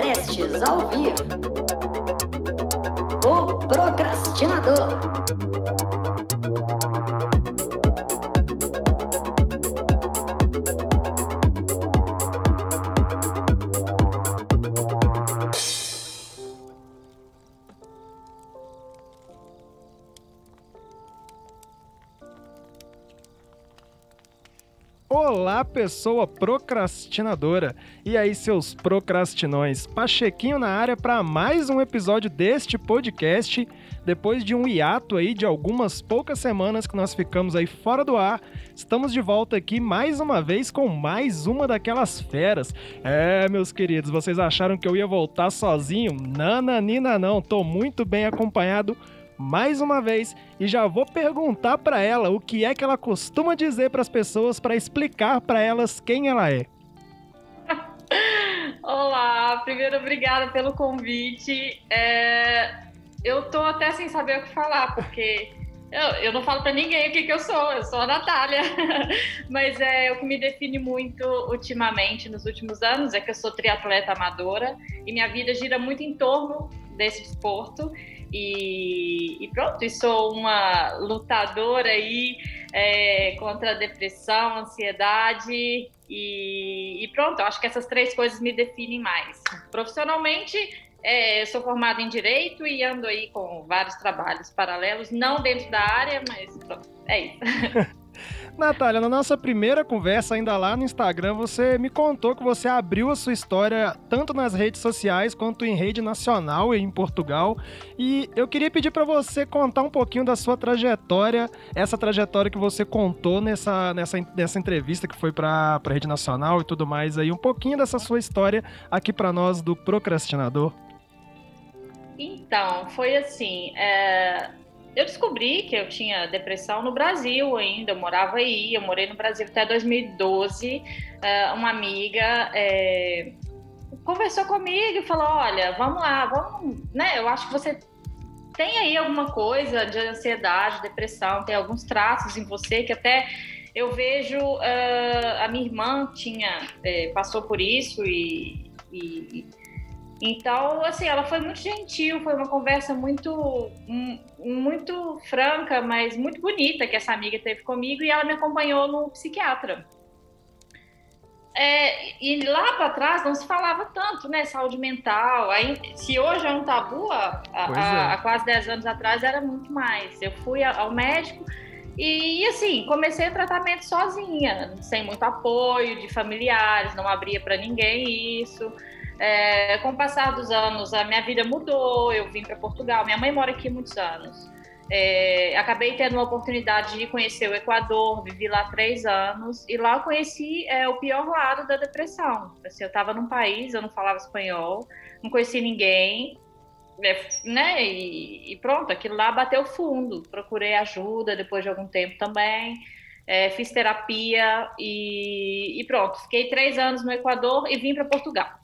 prestes ao vivo. O Procrastinador. Pessoa procrastinadora! E aí, seus procrastinões? Pachequinho na área para mais um episódio deste podcast. Depois de um hiato aí de algumas poucas semanas que nós ficamos aí fora do ar, estamos de volta aqui mais uma vez com mais uma daquelas feras. É, meus queridos, vocês acharam que eu ia voltar sozinho? Nananina não, tô muito bem acompanhado mais uma vez e já vou perguntar para ela o que é que ela costuma dizer para as pessoas para explicar para elas quem ela é. Olá, primeiro obrigada pelo convite. É... Eu tô até sem saber o que falar, porque eu, eu não falo para ninguém o que, que eu sou, eu sou a Natália. Mas é o que me define muito ultimamente, nos últimos anos, é que eu sou triatleta amadora e minha vida gira muito em torno desse desporto. E, e, pronto, e sou uma lutadora aí é, contra a depressão, ansiedade e, e, pronto, acho que essas três coisas me definem mais. Profissionalmente, é, sou formada em Direito e ando aí com vários trabalhos paralelos, não dentro da área, mas pronto, é isso. Natália, na nossa primeira conversa, ainda lá no Instagram, você me contou que você abriu a sua história tanto nas redes sociais quanto em rede nacional e em Portugal. E eu queria pedir para você contar um pouquinho da sua trajetória, essa trajetória que você contou nessa, nessa, nessa entrevista que foi para a rede nacional e tudo mais aí, um pouquinho dessa sua história aqui para nós do Procrastinador. Então, foi assim. É eu descobri que eu tinha depressão no Brasil ainda, eu morava aí, eu morei no Brasil até 2012. Eh, uma amiga é, conversou comigo e falou: Olha, vamos lá, vamos, né? Eu acho que você tem aí alguma coisa de ansiedade, depressão, tem alguns traços em você que até eu vejo uh, a minha irmã tinha é, passou por isso e, e então, assim, ela foi muito gentil, foi uma conversa muito, muito franca, mas muito bonita que essa amiga teve comigo e ela me acompanhou no psiquiatra. É, e lá para trás não se falava tanto, né? Saúde mental. Aí, se hoje é um tabu, há, há, é. quase 10 anos atrás era muito mais. Eu fui ao médico e, assim, comecei o tratamento sozinha, sem muito apoio de familiares, não abria para ninguém isso. É, com o passar dos anos, a minha vida mudou. Eu vim para Portugal. Minha mãe mora aqui há muitos anos. É, acabei tendo a oportunidade de conhecer o Equador, vivi lá três anos e lá eu conheci é, o pior lado da depressão. Assim, eu estava num país, eu não falava espanhol, não conhecia ninguém, é, né? E, e, pronto, aquilo lá bateu fundo. Procurei ajuda depois de algum tempo também. É, fiz terapia e, e, pronto. Fiquei três anos no Equador e vim para Portugal.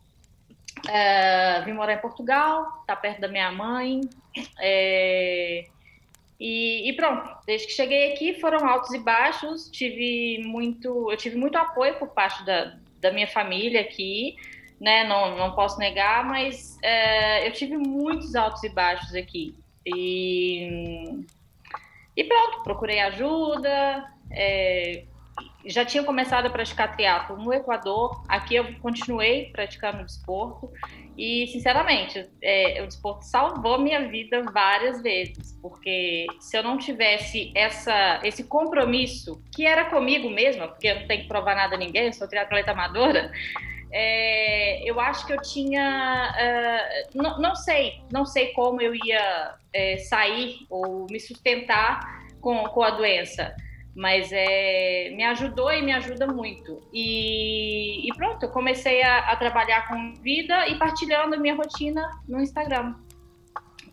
É, vim morar em Portugal, tá perto da minha mãe. É, e, e, pronto, desde que cheguei aqui foram altos e baixos. Tive muito, eu tive muito apoio por parte da, da minha família aqui, né? Não, não posso negar, mas é, eu tive muitos altos e baixos aqui. E, e pronto, procurei ajuda. É, já tinha começado a praticar triatlo no Equador, aqui eu continuei praticando desporto e, sinceramente, é, o desporto salvou minha vida várias vezes, porque se eu não tivesse essa, esse compromisso, que era comigo mesma, porque eu não tenho que provar nada a ninguém, sou triatleta amadora, é, eu acho que eu tinha, uh, não, não, sei, não sei como eu ia é, sair ou me sustentar com, com a doença mas é, me ajudou e me ajuda muito. E, e pronto, eu comecei a, a, trabalhar com vida e partilhando minha rotina no Instagram.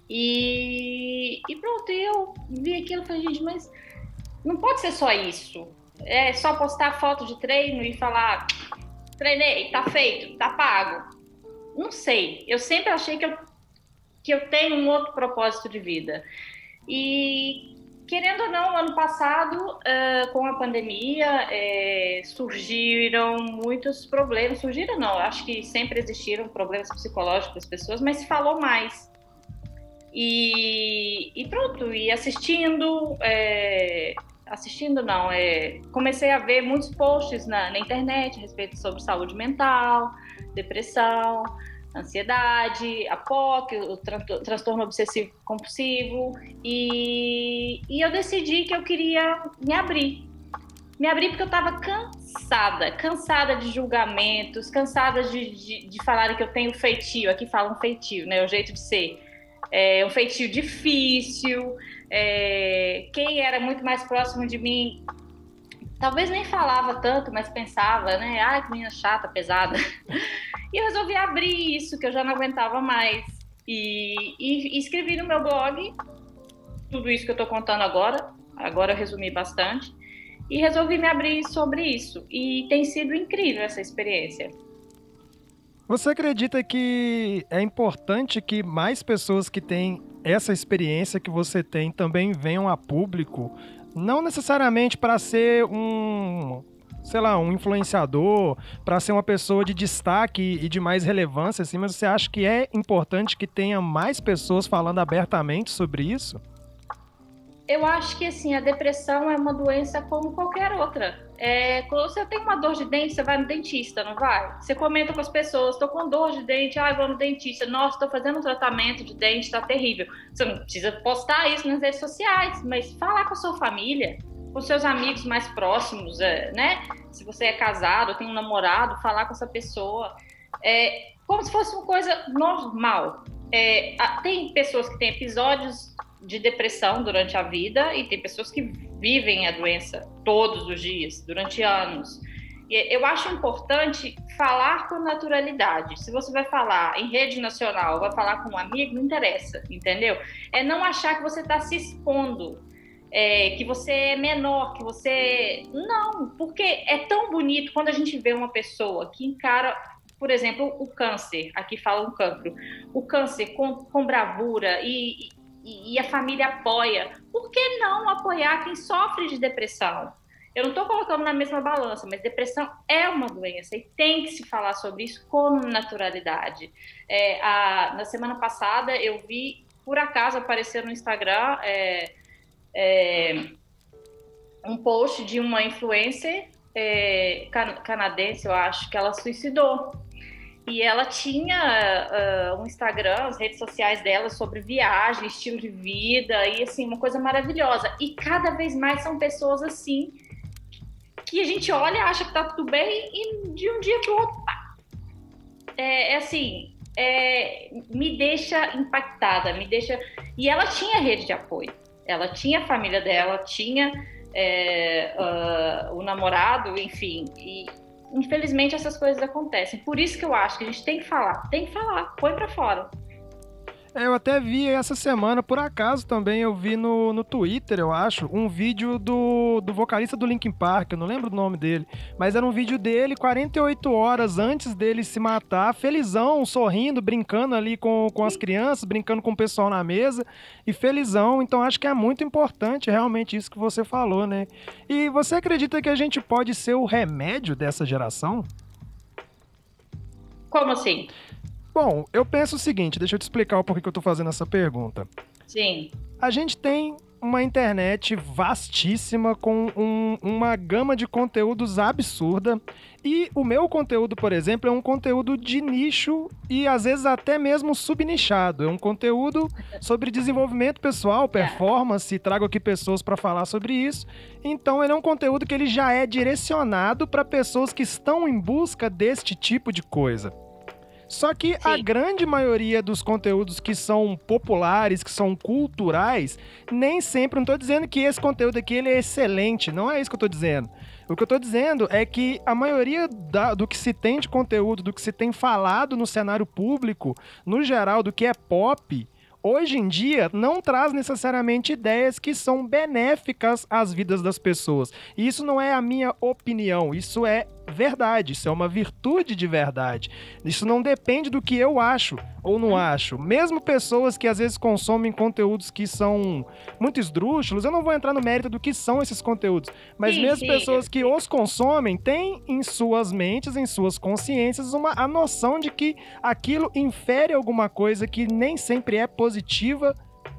E, e pronto, eu vi aquilo e falei, gente, mas não pode ser só isso. É só postar foto de treino e falar, treinei, tá feito, tá pago. Não sei, eu sempre achei que eu, que eu tenho um outro propósito de vida. E querendo ou não, ano passado, uh, com a pandemia, é, surgiram muitos problemas. Surgiram, não, acho que sempre existiram problemas psicológicos das pessoas, mas se falou mais. E, e pronto, e assistindo, é, assistindo não, é, comecei a ver muitos posts na, na internet a respeito sobre saúde mental, depressão, ansiedade, a POC, o transtorno obsessivo compulsivo, e, e eu decidi que eu queria me abrir. Me abrir porque eu estava cansada, cansada de julgamentos, cansada de, de, de falarem que eu tenho feitio, aqui falam feitio, né, o jeito de ser. É um feitio difícil, é, quem era muito mais próximo de mim talvez nem falava tanto, mas pensava, né? Ai, que menina chata, pesada. E eu resolvi abrir isso, que eu já não aguentava mais. E, e, e escrevi no meu blog tudo isso que eu estou contando agora. Agora eu resumi bastante. E resolvi me abrir sobre isso. E tem sido incrível essa experiência. Você acredita que é importante que mais pessoas que têm essa experiência que você tem também venham a público? Não necessariamente para ser um sei lá, um influenciador, para ser uma pessoa de destaque e de mais relevância, assim, mas você acha que é importante que tenha mais pessoas falando abertamente sobre isso? Eu acho que assim, a depressão é uma doença como qualquer outra. É, quando você tem uma dor de dente, você vai no dentista, não vai? Você comenta com as pessoas, estou com dor de dente, ah, vou no dentista, nossa, estou fazendo um tratamento de dente, está terrível. Você não precisa postar isso nas redes sociais, mas falar com a sua família, com seus amigos mais próximos, é, né? Se você é casado, tem um namorado, falar com essa pessoa. É como se fosse uma coisa normal. É, tem pessoas que têm episódios de depressão durante a vida e tem pessoas que vivem a doença todos os dias, durante anos. E eu acho importante falar com naturalidade. Se você vai falar em rede nacional, vai falar com um amigo, não interessa, entendeu? É não achar que você está se expondo é, que você é menor, que você. Não, porque é tão bonito quando a gente vê uma pessoa que encara, por exemplo, o câncer, aqui fala um cancro, o câncer com, com bravura e, e, e a família apoia. Por que não apoiar quem sofre de depressão? Eu não estou colocando na mesma balança, mas depressão é uma doença e tem que se falar sobre isso com naturalidade. É, a, na semana passada eu vi, por acaso, aparecer no Instagram é, é, um post de uma influencer é, canadense, eu acho, que ela suicidou. E ela tinha uh, um Instagram, as redes sociais dela sobre viagem, estilo de vida e assim, uma coisa maravilhosa. E cada vez mais são pessoas assim que a gente olha, acha que tá tudo bem e de um dia pro outro, pá. É, é assim, é, me deixa impactada, me deixa. E ela tinha rede de apoio. Ela tinha a família dela, tinha é, uh, o namorado, enfim. E infelizmente essas coisas acontecem. Por isso que eu acho que a gente tem que falar, tem que falar, põe para fora. É, eu até vi essa semana, por acaso também, eu vi no, no Twitter, eu acho, um vídeo do, do vocalista do Linkin Park, eu não lembro o nome dele, mas era um vídeo dele 48 horas antes dele se matar, felizão, sorrindo, brincando ali com, com as crianças, brincando com o pessoal na mesa, e felizão, então acho que é muito importante realmente isso que você falou, né? E você acredita que a gente pode ser o remédio dessa geração? Como assim? Bom, eu penso o seguinte, deixa eu te explicar o porquê que eu tô fazendo essa pergunta. Sim. A gente tem uma internet vastíssima com um, uma gama de conteúdos absurda. E o meu conteúdo, por exemplo, é um conteúdo de nicho e às vezes até mesmo subnichado. É um conteúdo sobre desenvolvimento pessoal, performance, trago aqui pessoas para falar sobre isso. Então ele é um conteúdo que ele já é direcionado para pessoas que estão em busca deste tipo de coisa. Só que Sim. a grande maioria dos conteúdos que são populares, que são culturais, nem sempre, não estou dizendo que esse conteúdo aqui ele é excelente, não é isso que eu estou dizendo. O que eu estou dizendo é que a maioria da, do que se tem de conteúdo, do que se tem falado no cenário público, no geral, do que é pop, hoje em dia não traz necessariamente ideias que são benéficas às vidas das pessoas. E isso não é a minha opinião, isso é verdade, isso é uma virtude de verdade. Isso não depende do que eu acho ou não acho. Mesmo pessoas que às vezes consomem conteúdos que são muito esdrúxulos, eu não vou entrar no mérito do que são esses conteúdos, mas sim, mesmo sim. pessoas que os consomem têm em suas mentes, em suas consciências, uma, a noção de que aquilo infere alguma coisa que nem sempre é positiva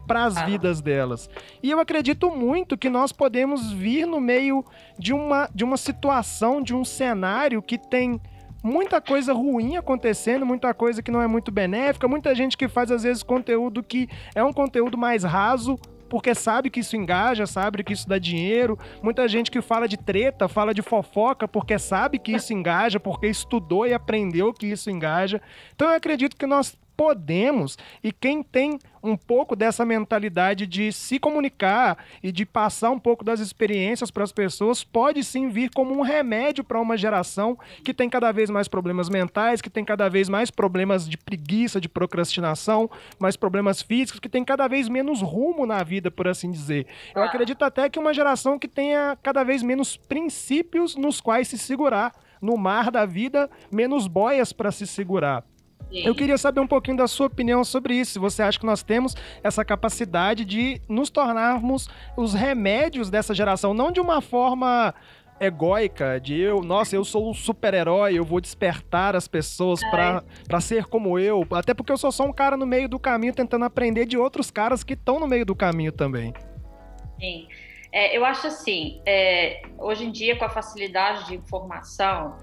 para as ah. vidas delas. E eu acredito muito que nós podemos vir no meio de uma, de uma situação, de um cenário que tem muita coisa ruim acontecendo, muita coisa que não é muito benéfica, muita gente que faz às vezes conteúdo que é um conteúdo mais raso, porque sabe que isso engaja, sabe que isso dá dinheiro. Muita gente que fala de treta, fala de fofoca, porque sabe que isso engaja, porque estudou e aprendeu que isso engaja. Então eu acredito que nós podemos. E quem tem um pouco dessa mentalidade de se comunicar e de passar um pouco das experiências para as pessoas, pode sim vir como um remédio para uma geração que tem cada vez mais problemas mentais, que tem cada vez mais problemas de preguiça, de procrastinação, mais problemas físicos, que tem cada vez menos rumo na vida, por assim dizer. Eu acredito até que uma geração que tenha cada vez menos princípios nos quais se segurar no mar da vida, menos boias para se segurar. Eu queria saber um pouquinho da sua opinião sobre isso. Se você acha que nós temos essa capacidade de nos tornarmos os remédios dessa geração, não de uma forma egóica, de eu, nossa, eu sou um super-herói, eu vou despertar as pessoas é. para ser como eu. Até porque eu sou só um cara no meio do caminho tentando aprender de outros caras que estão no meio do caminho também. Sim. É, eu acho assim, é, hoje em dia, com a facilidade de informação,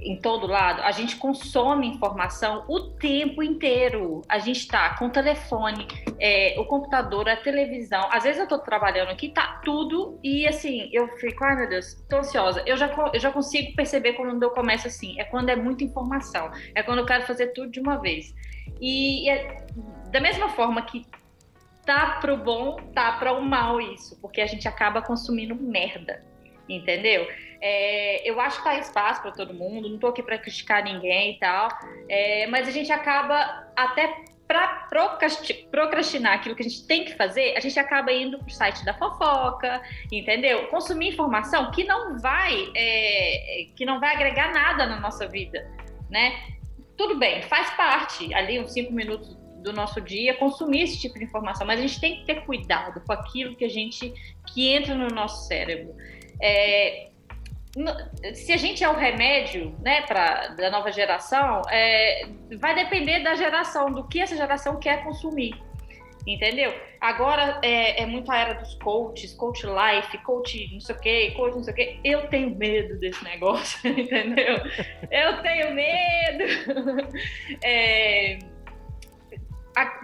em todo lado, a gente consome informação o tempo inteiro. A gente está com o telefone, é, o computador, a televisão. Às vezes eu estou trabalhando aqui, tá tudo, e assim, eu fico, ai meu Deus, tô ansiosa. Eu já, eu já consigo perceber quando eu começo assim, é quando é muita informação, é quando eu quero fazer tudo de uma vez. E, é, da mesma forma que tá pro bom, tá para o mal isso, porque a gente acaba consumindo merda, entendeu? É, eu acho que tá espaço para todo mundo, não estou aqui para criticar ninguém e tal, é, mas a gente acaba até para procrastinar aquilo que a gente tem que fazer, a gente acaba indo pro site da fofoca, entendeu? Consumir informação que não vai, é, que não vai agregar nada na nossa vida, né? Tudo bem, faz parte ali uns cinco minutos do nosso dia consumir esse tipo de informação, mas a gente tem que ter cuidado com aquilo que a gente que entra no nosso cérebro. É, se a gente é o remédio né, pra, da nova geração, é, vai depender da geração, do que essa geração quer consumir. Entendeu? Agora é, é muito a era dos coaches, coach life, coach não sei o quê, coach não sei o quê. Eu tenho medo desse negócio, entendeu? Eu tenho medo. É,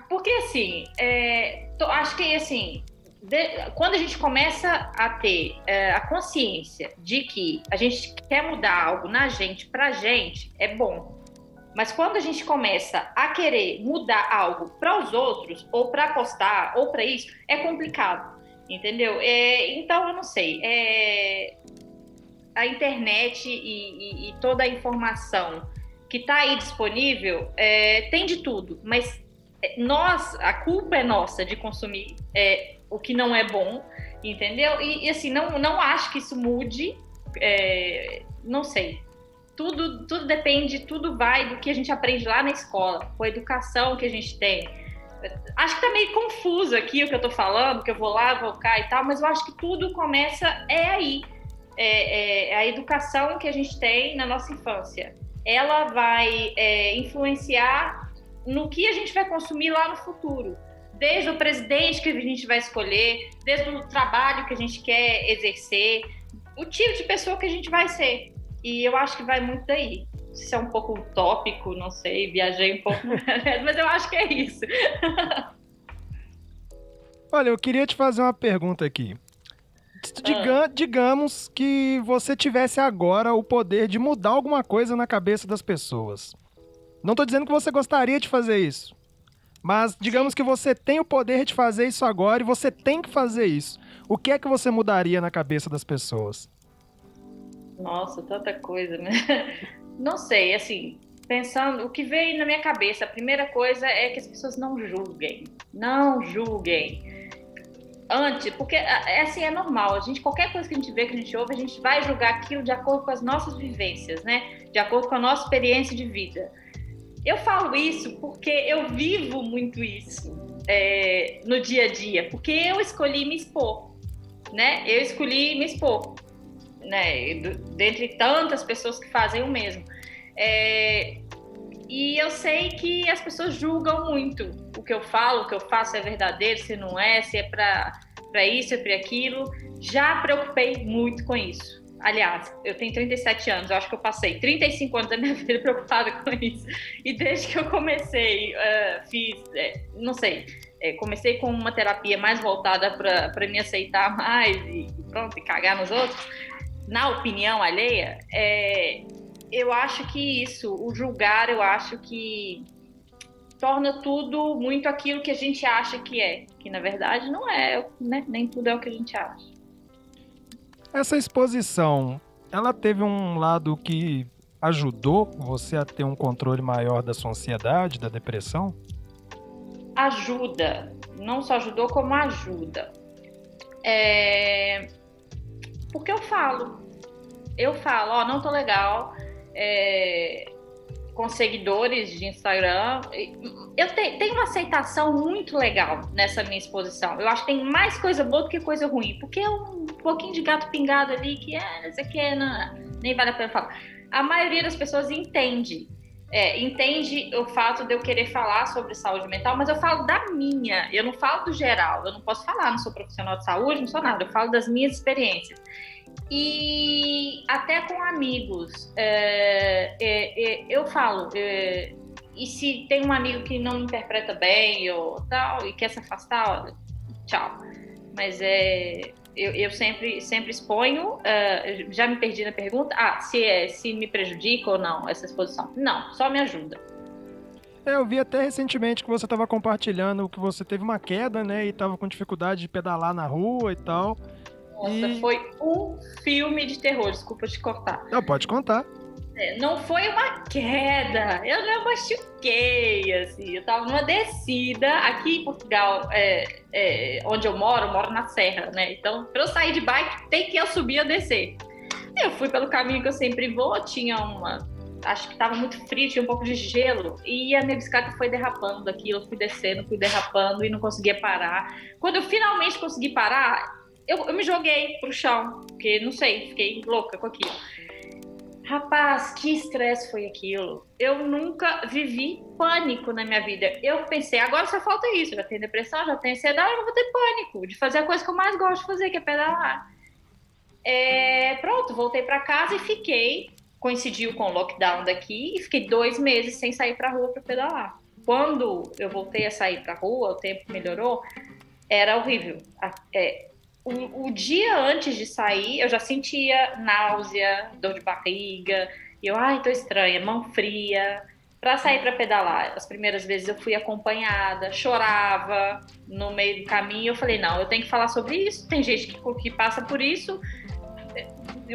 porque assim, é, tô, acho que assim, de, quando a gente começa a ter é, a consciência de que a gente quer mudar algo na gente, pra gente, é bom. Mas quando a gente começa a querer mudar algo para os outros, ou para postar, ou para isso, é complicado, entendeu? É, então, eu não sei. É, a internet e, e, e, toda a informação que está aí disponível é, tem de tudo, mas é, nós, a culpa é nossa de consumir é, o que não é bom, entendeu? E, e assim, não, não acho que isso mude, é, não sei. Tudo, tudo depende, tudo vai do que a gente aprende lá na escola, com a educação que a gente tem. Acho que tá meio confuso aqui o que eu tô falando, que eu vou lá, vou cá e tal, mas eu acho que tudo começa é aí. É, é a educação que a gente tem na nossa infância. Ela vai é, influenciar no que a gente vai consumir lá no futuro desde o presidente que a gente vai escolher, desde o trabalho que a gente quer exercer, o tipo de pessoa que a gente vai ser. E eu acho que vai muito daí. Se é um pouco utópico, não sei, viajei um pouco, mas eu acho que é isso. Olha, eu queria te fazer uma pergunta aqui. Diga, ah. Digamos que você tivesse agora o poder de mudar alguma coisa na cabeça das pessoas. Não estou dizendo que você gostaria de fazer isso. Mas digamos que você tem o poder de fazer isso agora e você tem que fazer isso. O que é que você mudaria na cabeça das pessoas? Nossa, tanta coisa, né? Não sei, assim, pensando, o que veio na minha cabeça, a primeira coisa é que as pessoas não julguem. Não julguem. antes, porque é assim, é normal. A gente, qualquer coisa que a gente vê, que a gente ouve, a gente vai julgar aquilo de acordo com as nossas vivências, né? De acordo com a nossa experiência de vida. Eu falo isso porque eu vivo muito isso é, no dia a dia, porque eu escolhi me expor, né? Eu escolhi me expor, né? Dentre tantas pessoas que fazem o mesmo. É, e eu sei que as pessoas julgam muito o que eu falo, o que eu faço é verdadeiro, se não é, se é para isso, é para aquilo. Já preocupei muito com isso. Aliás, eu tenho 37 anos, eu acho que eu passei 35 anos da minha vida preocupada com isso. E desde que eu comecei, uh, fiz, é, não sei, é, comecei com uma terapia mais voltada para me aceitar mais e pronto, e cagar nos outros, na opinião alheia, é, eu acho que isso, o julgar, eu acho que torna tudo muito aquilo que a gente acha que é, que na verdade não é, né? nem tudo é o que a gente acha. Essa exposição, ela teve um lado que ajudou você a ter um controle maior da sua ansiedade, da depressão? Ajuda. Não só ajudou, como ajuda. É... Porque eu falo. Eu falo, ó, oh, não tô legal. É... Com seguidores de Instagram. Eu te... tenho uma aceitação muito legal nessa minha exposição. Eu acho que tem mais coisa boa do que coisa ruim. Porque é um pouquinho de gato pingado ali que é, isso aqui não, nem vale a pena falar. A maioria das pessoas entende. É, entende o fato de eu querer falar sobre saúde mental, mas eu falo da minha, eu não falo do geral, eu não posso falar, não sou profissional de saúde, não sou nada, eu falo das minhas experiências. E até com amigos, é, é, é eu falo, é, e se tem um amigo que não interpreta bem ou tal, e quer se afastar, tchau. Mas é, eu, eu, sempre, sempre exponho, uh, já me perdi na pergunta, ah, se, é, se me prejudica ou não essa exposição. Não, só me ajuda. É, eu vi até recentemente que você estava compartilhando que você teve uma queda, né, e estava com dificuldade de pedalar na rua e tal. Nossa, e... foi um filme de terror, desculpa te cortar. Não, pode contar. É, não foi uma queda, eu não machuquei, assim, eu tava numa descida, aqui em Portugal, é, é, onde eu moro, eu moro na serra, né, então para eu sair de bike tem que eu subir ou descer. Eu fui pelo caminho que eu sempre vou, tinha uma, acho que tava muito frio, tinha um pouco de gelo, e a minha bicicleta foi derrapando daqui, eu fui descendo, fui derrapando e não conseguia parar. Quando eu finalmente consegui parar, eu, eu me joguei pro chão, porque não sei, fiquei louca com aquilo. Rapaz, que estresse foi aquilo. Eu nunca vivi pânico na minha vida. Eu pensei, agora só falta isso. Já tenho depressão, já tenho ansiedade, eu não vou ter pânico de fazer a coisa que eu mais gosto de fazer, que é pedalar. É, pronto, voltei para casa e fiquei. Coincidiu com o lockdown daqui e fiquei dois meses sem sair para rua para pedalar. Quando eu voltei a sair para rua, o tempo melhorou, era horrível. É, o, o, dia antes de sair, eu já sentia náusea, dor de barriga. E eu, ai, tô estranha, mão fria. Para sair para pedalar, as primeiras vezes eu fui acompanhada, chorava no meio do caminho. Eu falei, não, eu tenho que falar sobre isso. Tem gente que, que passa por isso.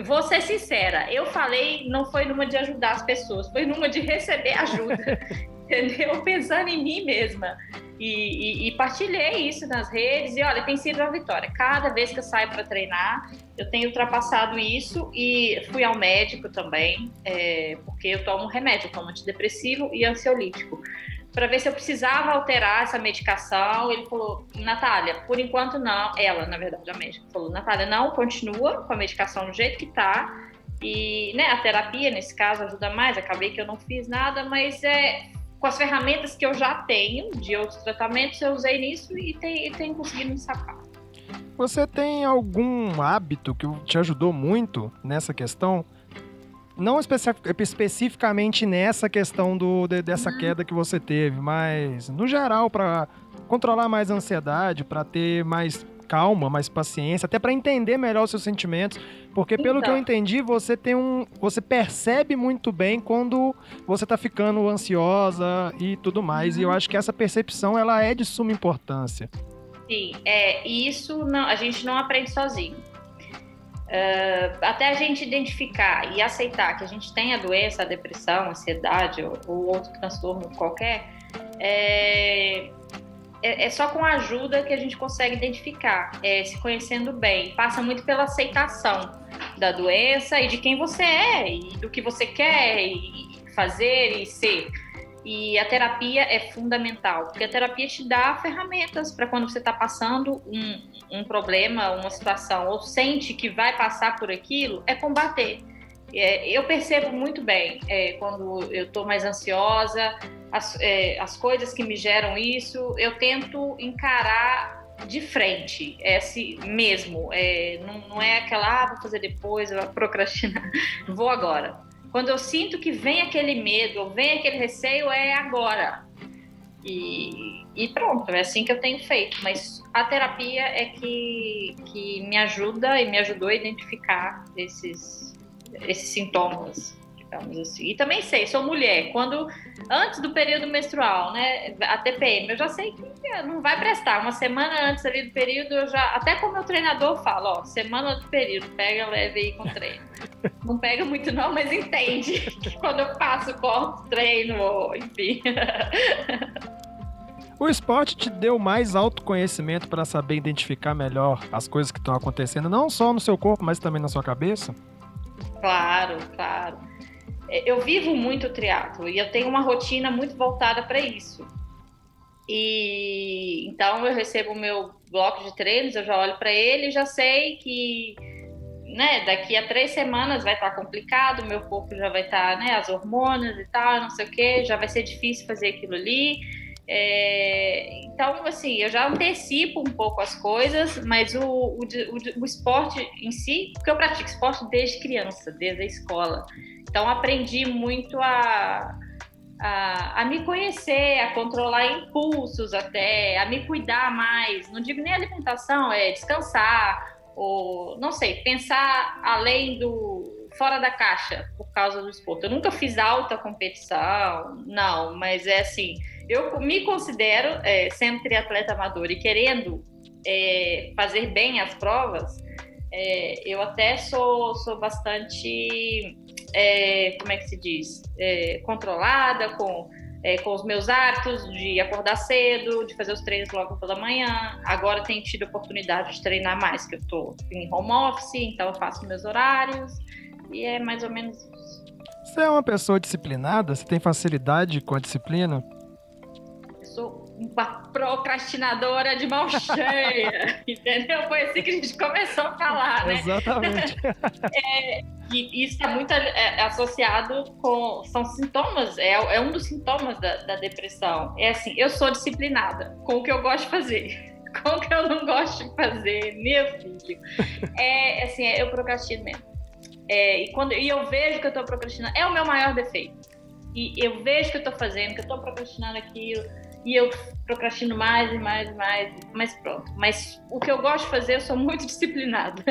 Vou ser sincera, eu falei, não foi numa de ajudar as pessoas, foi numa de receber ajuda. entendeu? Pensando em mim mesma. E, e, e, partilhei isso nas redes e olha, tem sido uma vitória. Cada vez que eu saio para treinar, eu tenho ultrapassado isso e fui ao médico também, é, porque eu tomo remédio, eu tomo antidepressivo e ansiolítico, para ver se eu precisava alterar essa medicação. Ele falou, Natália, por enquanto não. Ela, na verdade, a médica falou, Natália, não, continua com a medicação do jeito que tá. E né, a terapia, nesse caso, ajuda mais. Acabei que eu não fiz nada, mas é, com as ferramentas que eu já tenho de outros tratamentos, eu usei nisso e tenho, tenho conseguido me sacar. Você tem algum hábito que te ajudou muito nessa questão? Não especificamente nessa questão do, de, dessa uhum. queda que você teve, mas no geral, para controlar mais a ansiedade, para ter mais calma, mais paciência, até para entender melhor os seus sentimentos, porque pelo então. que eu então. entendi, você tem um, você percebe muito bem quando você tá ficando ansiosa e tudo mais, uhum. e eu uhum. acho que essa percepção ela é de suma importância. Sim, é, isso não, a gente não aprende sozinho. Uh, até a gente identificar e aceitar que a gente tem a doença, a depressão, a ansiedade ou, ou outro transtorno qualquer, é, é, é, só com ajuda que a gente consegue identificar, é, se conhecendo bem. Passa muito pela aceitação da doença e de quem você é, e do que você quer e fazer e ser. E a terapia é fundamental, porque a terapia te dá ferramentas para quando você está passando um, um problema, uma situação, ou sente que vai passar por aquilo, é combater. É, eu percebo muito bem é, quando eu estou mais ansiosa, as, é, as coisas que me geram isso, eu tento encarar de frente, é assim mesmo. É, não, não é aquela, ah, vou fazer depois, vou procrastinar, vou agora. Quando eu sinto que vem aquele medo, vem aquele receio, é agora. E, e, pronto, é assim que eu tenho feito. Mas a terapia é que, que me ajuda e me ajudou a identificar esses, esses sintomas digamos assim. E também sei, sou mulher, quando antes do período menstrual, né, a TPM, eu já sei que não vai prestar. Uma semana antes ali do período, eu já, até com o meu treinador falo, ó, semana do período, pega leve aí com treino. Não pega muito não, mas entende que quando eu faço, corto, treino, enfim. O esporte te deu mais autoconhecimento para saber identificar melhor as coisas que estão acontecendo, não só no seu corpo, mas também na sua cabeça? Claro, claro eu vivo muito triatlo e eu tenho uma rotina muito voltada para isso. E então eu recebo o meu bloco de treinos, eu já olho para ele e já sei que né, daqui a três semanas vai estar tá complicado, meu corpo já vai estar, tá, né, as hormonas e tal, não sei o que, já vai ser difícil fazer aquilo ali. É, então, assim, eu já antecipo um pouco as coisas, mas o, o, o, o esporte em si, porque eu pratico esporte desde criança, desde a escola. Então, aprendi muito a, a, a, me conhecer, a controlar impulsos até, a me cuidar mais. Não digo nem alimentação, é descansar, ou não sei, pensar além do fora da caixa por causa do esporte. Eu nunca fiz alta competição, não, mas é assim, eu me considero, é, sendo triatleta amador e querendo é, fazer bem as provas, é, eu até sou, sou bastante é, como é que se diz, é, controlada com, é, com os meus hábitos de acordar cedo, de fazer os treinos logo pela manhã. Agora tenho tido oportunidade de treinar mais, que eu estou em home office, então eu faço meus horários e é mais ou menos isso. Você é uma pessoa disciplinada? Você tem facilidade com a disciplina? Uma procrastinadora de mão cheia, entendeu? Foi assim que a gente começou a falar, né? Exatamente. é, e isso está muito é, associado com. São sintomas, é, é um dos sintomas da, da, depressão. É assim, eu sou disciplinada com o que eu gosto de fazer. Com o que eu não gosto de fazer, meu filho. É assim, é, eu procrastino mesmo. É, e, quando, e eu vejo que eu estou procrastinando, é o meu maior defeito. E eu vejo que eu estou fazendo, que eu estou procrastinando aquilo e eu procrastino mais e mais e mais, mas pronto. Mas o que eu gosto de fazer, eu sou muito disciplinada.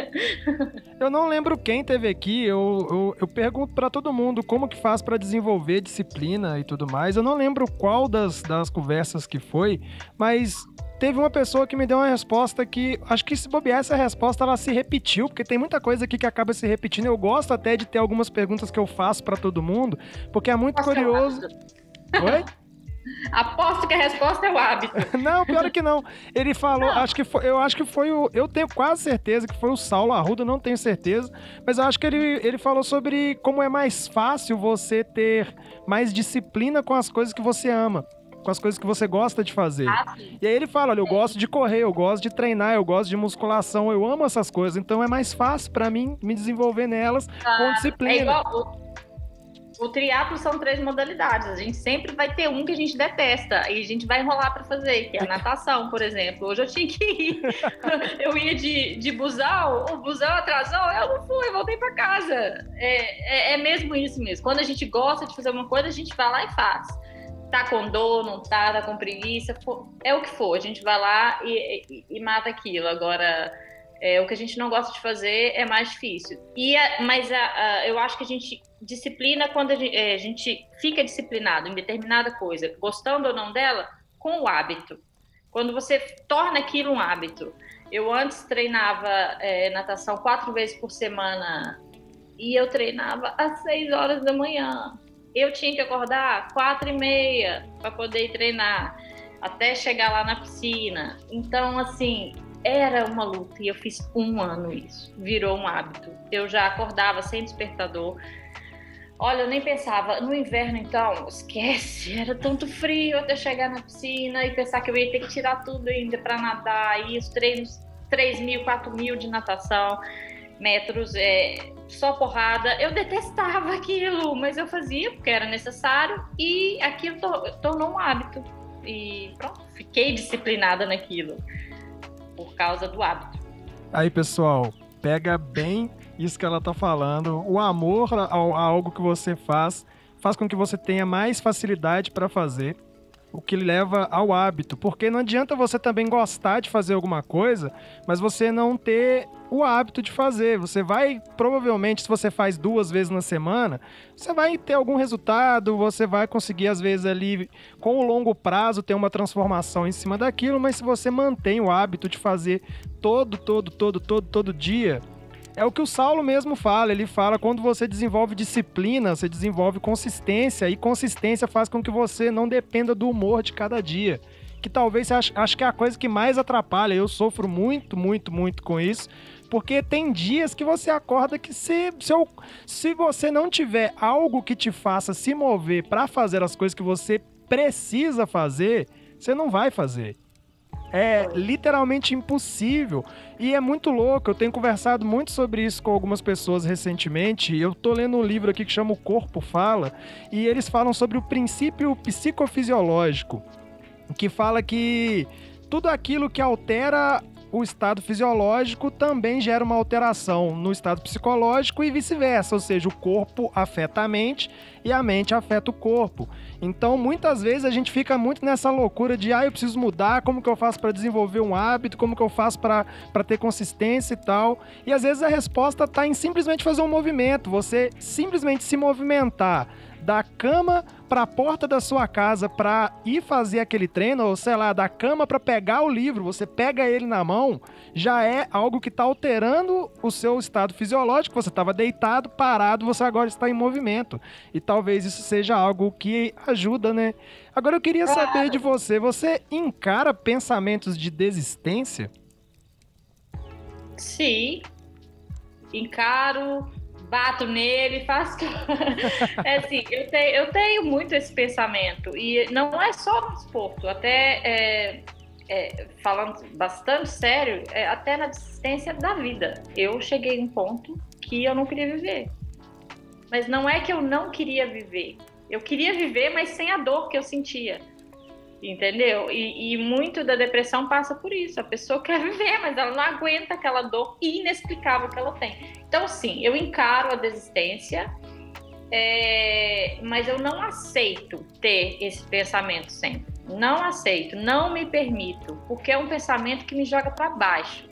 Eu não lembro quem teve aqui, eu, eu, eu pergunto para todo mundo como que faz para desenvolver disciplina e tudo mais. Eu não lembro qual das, das conversas que foi, mas teve uma pessoa que me deu uma resposta que acho que se bobear essa resposta ela se repetiu, porque tem muita coisa aqui que acaba se repetindo. Eu gosto até de ter algumas perguntas que eu faço para todo mundo, porque é muito Posso curioso. Oi? Aposto que a resposta é o hábito. não, pior que não. Ele falou, não. acho que foi, eu acho que foi o. Eu tenho quase certeza que foi o Saulo Arruda, não tenho certeza. Mas eu acho que ele, ele falou sobre como é mais fácil você ter mais disciplina com as coisas que você ama com as coisas que você gosta de fazer. Ah, e aí ele fala, olha, eu gosto de correr, eu gosto de treinar, eu gosto de musculação, eu amo essas coisas, então é mais fácil para mim me desenvolver nelas ah, com disciplina. É igual, o triatlo são três modalidades. A gente sempre vai ter um que a gente detesta e a gente vai enrolar para fazer, que é a natação, por exemplo. Hoje eu tinha que ir. eu ia de, de busão, o busão atrasou, eu não fui, voltei para casa. É, é, é, mesmo isso mesmo. Quando a gente gosta de fazer uma coisa, a gente vai lá e faz. Tá com dor, não tá, tá com preguiça, é o que for. A gente vai lá e, e, e mata aquilo. Agora é, o que a gente não gosta de fazer é mais difícil. E a, mas a, a, eu acho que a gente disciplina quando a gente, é, a gente, fica disciplinado em determinada coisa, gostando ou não dela, com o hábito. Quando você torna aquilo um hábito. Eu antes treinava é, natação quatro vezes por semana e eu treinava às seis horas da manhã. Eu tinha que acordar quatro e meia para poder treinar. até chegar lá na piscina. Então, assim, era uma luta e eu fiz um ano isso. Virou um hábito. Eu já acordava sem despertador. Olha, eu nem pensava, no inverno então, esquece, era tanto frio até chegar na piscina e pensar que eu ia ter que tirar tudo ainda para nadar, e os treinos 3 mil, 4 mil de natação, metros, é, só porrada. Eu detestava aquilo, mas eu fazia porque era necessário e aquilo to tornou um hábito. E pronto, fiquei disciplinada naquilo por causa do hábito. Aí, pessoal, pega bem isso que ela tá falando. O amor a, a algo que você faz faz com que você tenha mais facilidade para fazer o que leva ao hábito, porque não adianta você também gostar de fazer alguma coisa, mas você não ter o hábito de fazer. Você vai, provavelmente, se você faz duas vezes na semana, você vai ter algum resultado, você vai conseguir, às vezes, ali, com o longo prazo, ter uma transformação em cima daquilo, mas se você mantém o hábito de fazer todo, todo, todo, todo, todo dia, é o que o Saulo mesmo fala. Ele fala quando você desenvolve disciplina, você desenvolve consistência, e consistência faz com que você não dependa do humor de cada dia. Que talvez acho, que é a coisa que mais atrapalha. Eu sofro muito, muito, muito com isso. Porque tem dias que você acorda que se, se, eu, se você não tiver algo que te faça se mover para fazer as coisas que você precisa fazer, você não vai fazer. É literalmente impossível. E é muito louco. Eu tenho conversado muito sobre isso com algumas pessoas recentemente. Eu tô lendo um livro aqui que chama O Corpo Fala. E eles falam sobre o princípio psicofisiológico. Que fala que tudo aquilo que altera o estado fisiológico também gera uma alteração no estado psicológico e vice-versa, ou seja, o corpo afeta a mente e a mente afeta o corpo. Então, muitas vezes a gente fica muito nessa loucura de, ah, eu preciso mudar, como que eu faço para desenvolver um hábito, como que eu faço para ter consistência e tal. E às vezes a resposta está em simplesmente fazer um movimento, você simplesmente se movimentar da cama para a porta da sua casa para ir fazer aquele treino, ou sei lá, da cama para pegar o livro, você pega ele na mão, já é algo que está alterando o seu estado fisiológico. Você estava deitado, parado, você agora está em movimento. E talvez isso seja algo que ajuda, né? Agora eu queria saber de você, você encara pensamentos de desistência? Sim, encaro bato nele, faço. é assim, eu tenho, eu tenho muito esse pensamento. E não é só no desporto, até é, é, falando bastante sério, é, até na desistência da vida. Eu cheguei em um ponto que eu não queria viver. Mas não é que eu não queria viver. Eu queria viver, mas sem a dor que eu sentia. Entendeu? E, e, muito da depressão passa por isso. A pessoa quer viver, mas ela não aguenta aquela dor inexplicável que ela tem. Então, sim, eu encaro a desistência, é, mas eu não aceito ter esse pensamento sempre. Não aceito, não me permito, porque é um pensamento que me joga para baixo.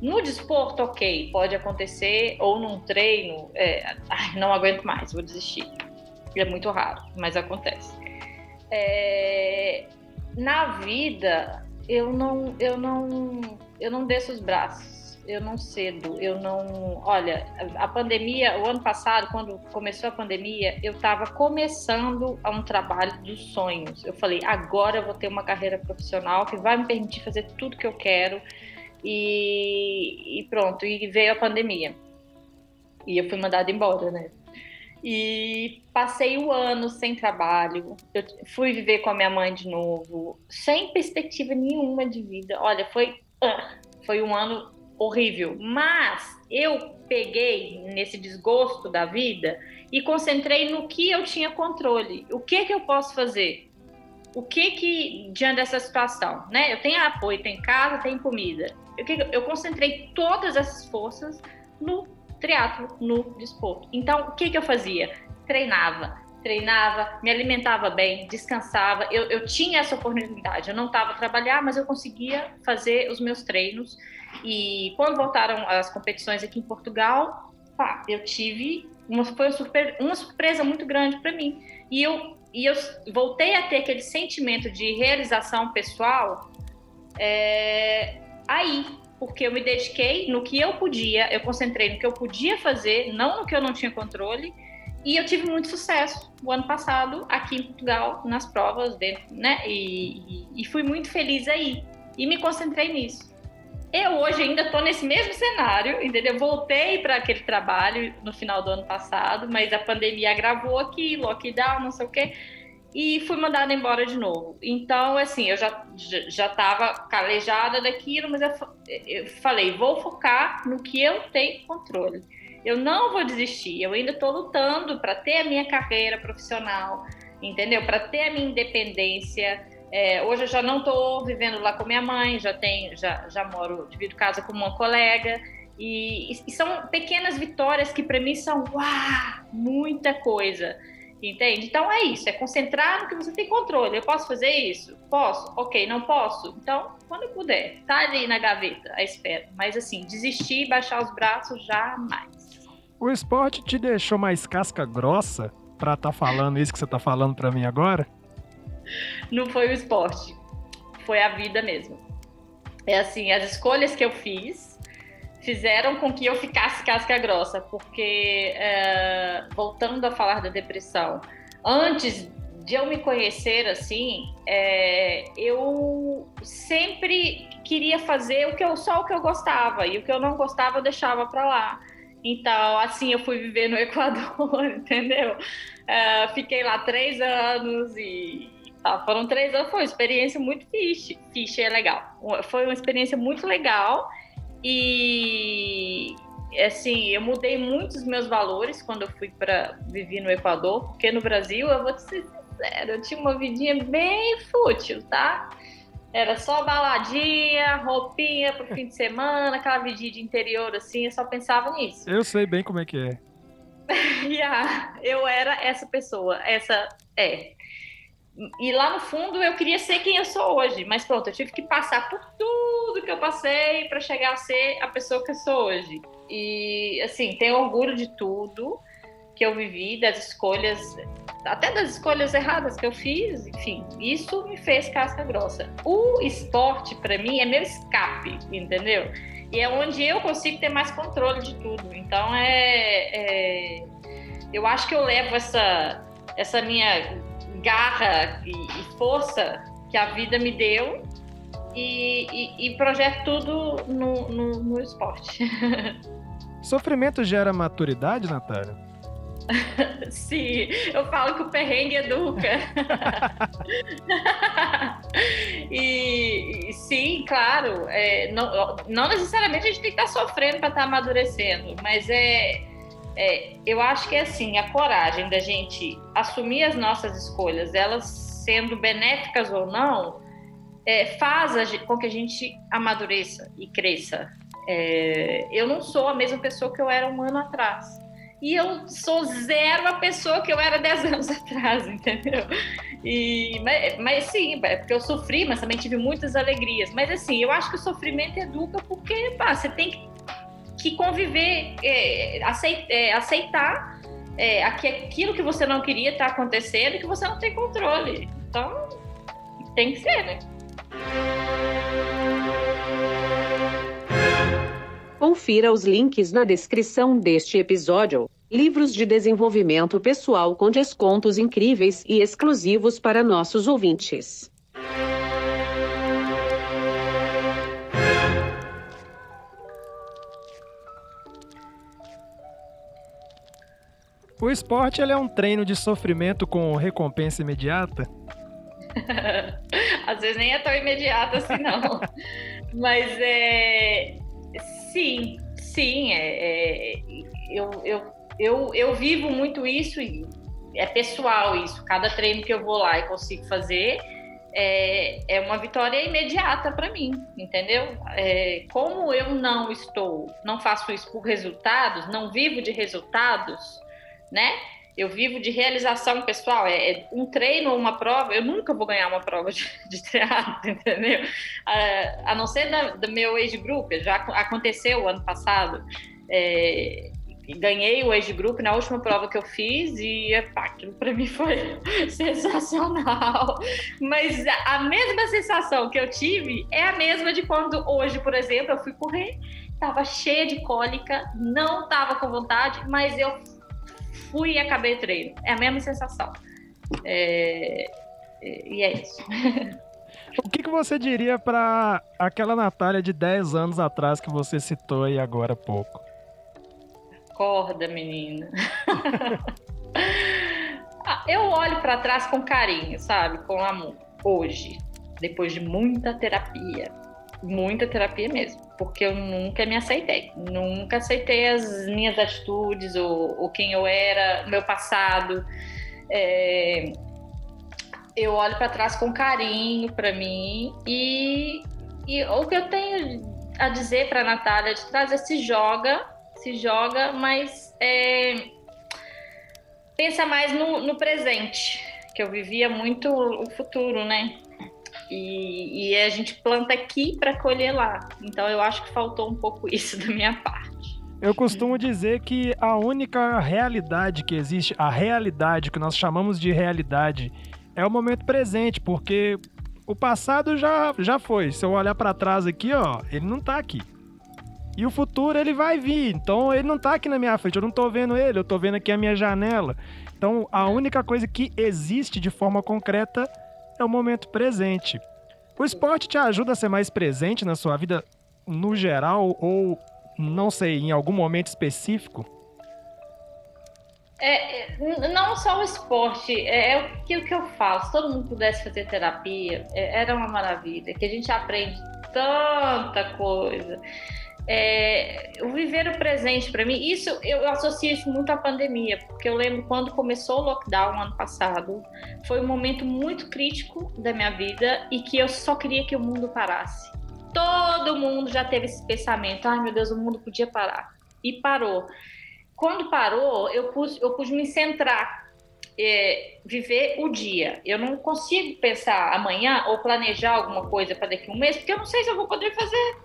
No desporto, ok, pode acontecer, ou num treino, é, ai, não aguento mais, vou desistir. É muito raro, mas acontece. É, na vida, eu não, eu não, eu não desço os braços, eu não cedo, eu não. Olha, a pandemia, o ano passado, quando começou a pandemia, eu estava começando a um trabalho dos sonhos. Eu falei, agora eu vou ter uma carreira profissional que vai me permitir fazer tudo que eu quero. E, e pronto, e veio a pandemia. E eu fui mandada embora, né? E passei o um ano sem trabalho. Eu fui viver com a minha mãe de novo, sem perspectiva nenhuma de vida. Olha, foi, uh, foi um ano horrível. Mas eu peguei nesse desgosto da vida e concentrei no que eu tinha controle. O que que eu posso fazer? O que que diante dessa situação, né? Eu tenho apoio, tenho casa, tenho comida. Eu, eu concentrei todas essas forças no triatlo no desporto. Então, o que, que eu fazia? Treinava, treinava, me alimentava bem, descansava. Eu, eu tinha essa oportunidade. Eu não estava a trabalhar, mas eu conseguia fazer os meus treinos. E quando voltaram as competições aqui em Portugal, pá, eu tive uma, foi uma, super, uma surpresa muito grande para mim. E eu, e eu voltei a ter aquele sentimento de realização pessoal é, aí, porque eu me dediquei no que eu podia, eu concentrei no que eu podia fazer, não no que eu não tinha controle, E eu tive muito sucesso o ano passado aqui em Portugal, nas provas, dentro, né? E, e, fui muito feliz aí. E me concentrei nisso. Eu hoje ainda estou nesse mesmo cenário, entendeu? Voltei para aquele trabalho no final do ano passado, mas a pandemia agravou aqui, lockdown, não sei o quê, e fui mandada embora de novo. Então, assim, eu já já estava calejada daquilo, mas eu, eu falei, vou focar no que eu tenho controle. Eu não vou desistir, eu ainda estou lutando para ter a minha carreira profissional, entendeu? Para ter a minha independência é, hoje eu já não estou vivendo lá com minha mãe, já tenho, já, já moro, divido casa com uma colega. E, e são pequenas vitórias que para mim são uau, muita coisa. Entende? Então é isso, é concentrar no que você tem controle. Eu posso fazer isso? Posso? Ok, não posso? Então, quando eu puder, tá ali na gaveta à espera. Mas assim, desistir, baixar os braços, jamais. O esporte te deixou mais casca grossa para estar tá falando isso que você tá falando para mim agora? não foi o esporte, foi a vida mesmo. É assim, as escolhas que eu fiz fizeram com que eu ficasse casca grossa, porque é, voltando a falar da depressão, antes de eu me conhecer assim, é, eu sempre queria fazer o que eu só o que eu gostava e o que eu não gostava eu deixava para lá. Então, assim, eu fui viver no Equador, entendeu? Uh, fiquei lá três anos e, Tá, foram três anos, foi uma experiência muito fixe, fixe é legal. Foi uma experiência muito legal e assim, eu mudei muitos meus valores quando eu fui para viver no Equador, porque no Brasil, eu vou te ser sincero, eu tinha uma vidinha bem fútil, tá? Era só baladinha, roupinha pro fim de semana, aquela vidinha de interior assim, eu só pensava nisso. Eu sei bem como é que é. yeah, eu era essa pessoa, essa é. E lá no fundo eu queria ser quem eu sou hoje, mas pronto, eu tive que passar por tudo que eu passei para chegar a ser a pessoa que eu sou hoje. E assim, tenho orgulho de tudo que eu vivi, das escolhas, até das escolhas erradas que eu fiz, enfim, isso me fez casca grossa. O esporte para mim é meu escape, entendeu? E é onde eu consigo ter mais controle de tudo. Então é, é eu acho que eu levo essa essa minha garra e, e força que a vida me deu e, e, e projeto tudo no, no, no esporte. Sofrimento gera maturidade, Natália? Sim, eu falo que o perrengue educa. e, e, sim, claro, é, não, não necessariamente a gente tem que estar sofrendo para estar amadurecendo, mas é, é, eu acho que é assim, a coragem da gente assumir as nossas escolhas, elas sendo benéficas ou não, é, faz a, com que a gente amadureça e cresça. É, eu não sou a mesma pessoa que eu era um ano atrás. E eu sou zero a pessoa que eu era dez anos atrás, entendeu? E, mas, mas sim, é porque eu sofri, mas também tive muitas alegrias. Mas assim, eu acho que o sofrimento educa porque pá, você tem que que conviver, é, é, aceitar é, aquilo que você não queria estar tá acontecendo e que você não tem controle. Então, tem que ser, né? Confira os links na descrição deste episódio. Livros de desenvolvimento pessoal com descontos incríveis e exclusivos para nossos ouvintes. O esporte é um treino de sofrimento com recompensa imediata? Às vezes nem é tão imediata assim, não. Mas é. Sim, sim. É, é... Eu, eu, eu, eu vivo muito isso e é pessoal isso. Cada treino que eu vou lá e consigo fazer é, é uma vitória imediata para mim, entendeu? É, como eu não estou, não faço isso por resultados, não vivo de resultados, né? Eu vivo de realização pessoal. É, é um treino ou uma prova. Eu nunca vou ganhar uma prova de, de triatlo, entendeu? A, a não ser da, do meu age group. Já aconteceu ano passado. É, ganhei o age group na última prova que eu fiz e epá, aquilo para mim foi sensacional. Mas a mesma sensação que eu tive é a mesma de quando hoje, por exemplo, eu fui correr, estava cheia de cólica, não estava com vontade, mas eu fui e acabei o treino. É a mesma sensação. É, e é isso. O que, que você diria para aquela Natália de 10 anos atrás que você citou aí agora há pouco? Acorda, menina. Ah, eu olho para trás com carinho, sabe? Com amor. Hoje, depois de muita terapia. Muita terapia mesmo. Porque eu nunca me aceitei. Nunca aceitei as minhas atitudes, ou, ou quem eu era, meu passado. É, eu olho para trás com carinho para mim e, e o que eu tenho a dizer para Natália de trás é se joga, se joga, mas é, pensa mais no, no, presente, que eu vivia muito o futuro, né? E, e a gente planta aqui para colher lá. Então eu acho que faltou um pouco isso da minha parte. Eu costumo dizer que a única realidade que existe, a realidade que nós chamamos de realidade é o momento presente, porque o passado já, já foi. Se eu olhar para trás aqui, ó, ele não tá aqui. E o futuro ele vai vir, então ele não tá aqui na minha frente, eu não tô vendo ele, eu tô vendo aqui a minha janela. Então a única coisa que existe de forma concreta é o momento presente. O esporte te ajuda a ser mais presente na sua vida no geral ou não sei, em algum momento específico? É, é, não só o esporte, é, é, o, que, o que eu falo. Se todo mundo pudesse fazer terapia, é, era uma maravilha, que a gente aprende tanta coisa. É, o viver o presente para mim, isso eu associo isso muito à pandemia, porque eu lembro quando começou o lockdown ano passado, foi um momento muito crítico da minha vida e que eu só queria que o mundo parasse. Todo mundo já teve esse pensamento: ai meu Deus, o mundo podia parar. E parou quando parou, eu pude, eu pude me centrar, é, viver o dia. Eu não consigo pensar amanhã ou planejar alguma coisa para daqui a um mês, porque eu não sei se eu vou poder fazer.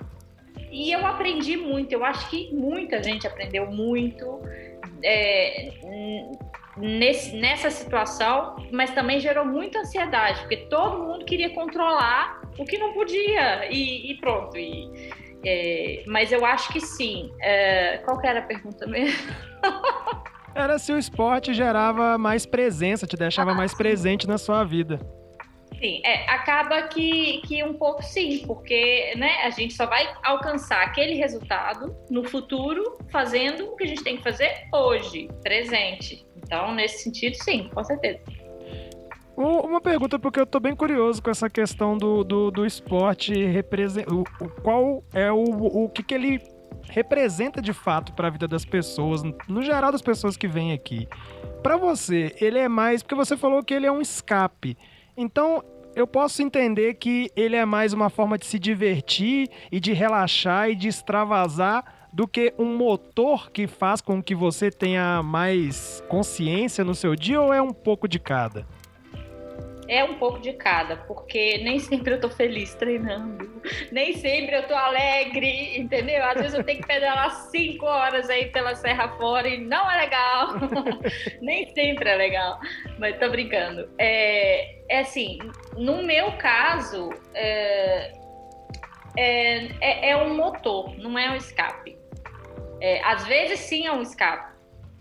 E eu aprendi muito, eu acho que muita gente aprendeu muito é, nesse, nessa situação, mas também gerou muita ansiedade, porque todo mundo queria controlar o que não podia e, e pronto. E, é, mas eu acho que sim. É, qual que era a pergunta mesmo? era se o esporte gerava mais presença, te deixava ah, mais sim. presente na sua vida. Sim, é, acaba que, que um pouco sim, porque né, a gente só vai alcançar aquele resultado no futuro fazendo o que a gente tem que fazer hoje, presente. Então, nesse sentido, sim, com certeza. Uma pergunta, porque eu tô bem curioso com essa questão do, do, do esporte. O, qual é o, o que, que ele representa de fato para a vida das pessoas, no geral das pessoas que vêm aqui. Para você, ele é mais. Porque você falou que ele é um escape. Então, eu posso entender que ele é mais uma forma de se divertir e de relaxar e de extravasar do que um motor que faz com que você tenha mais consciência no seu dia ou é um pouco de cada? É um pouco de cada, porque nem sempre eu tô feliz treinando, nem sempre eu tô alegre, entendeu? Às vezes eu tenho que pedalar cinco horas aí pela Serra fora e não é legal, nem sempre é legal, mas tô brincando. É, é assim, no meu caso, é, é, é, é um motor, não é um escape. É, às vezes sim é um escape,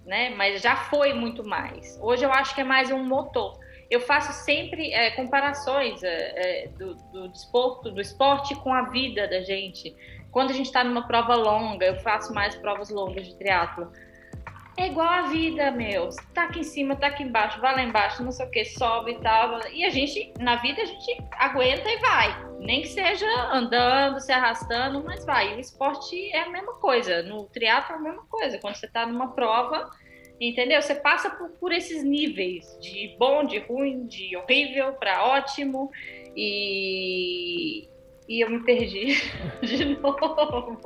né? Mas já foi muito mais. Hoje eu acho que é mais um motor eu faço sempre é, comparações é, do, do desporto, do esporte com a vida da gente. Quando a gente está numa prova longa, eu faço mais provas longas de triatlo. É igual a vida, meu. Tá aqui em cima, tá aqui embaixo, vai lá embaixo, não sei o que, sobe e tal. E a gente, na vida, a gente aguenta e vai. Nem que seja andando, se arrastando, mas vai. E o esporte é a mesma coisa. No triatlo é a mesma coisa. Quando você tá numa prova, Entendeu? Você passa por, por esses níveis de bom, de ruim, de horrível para ótimo. E, e eu me perdi de novo.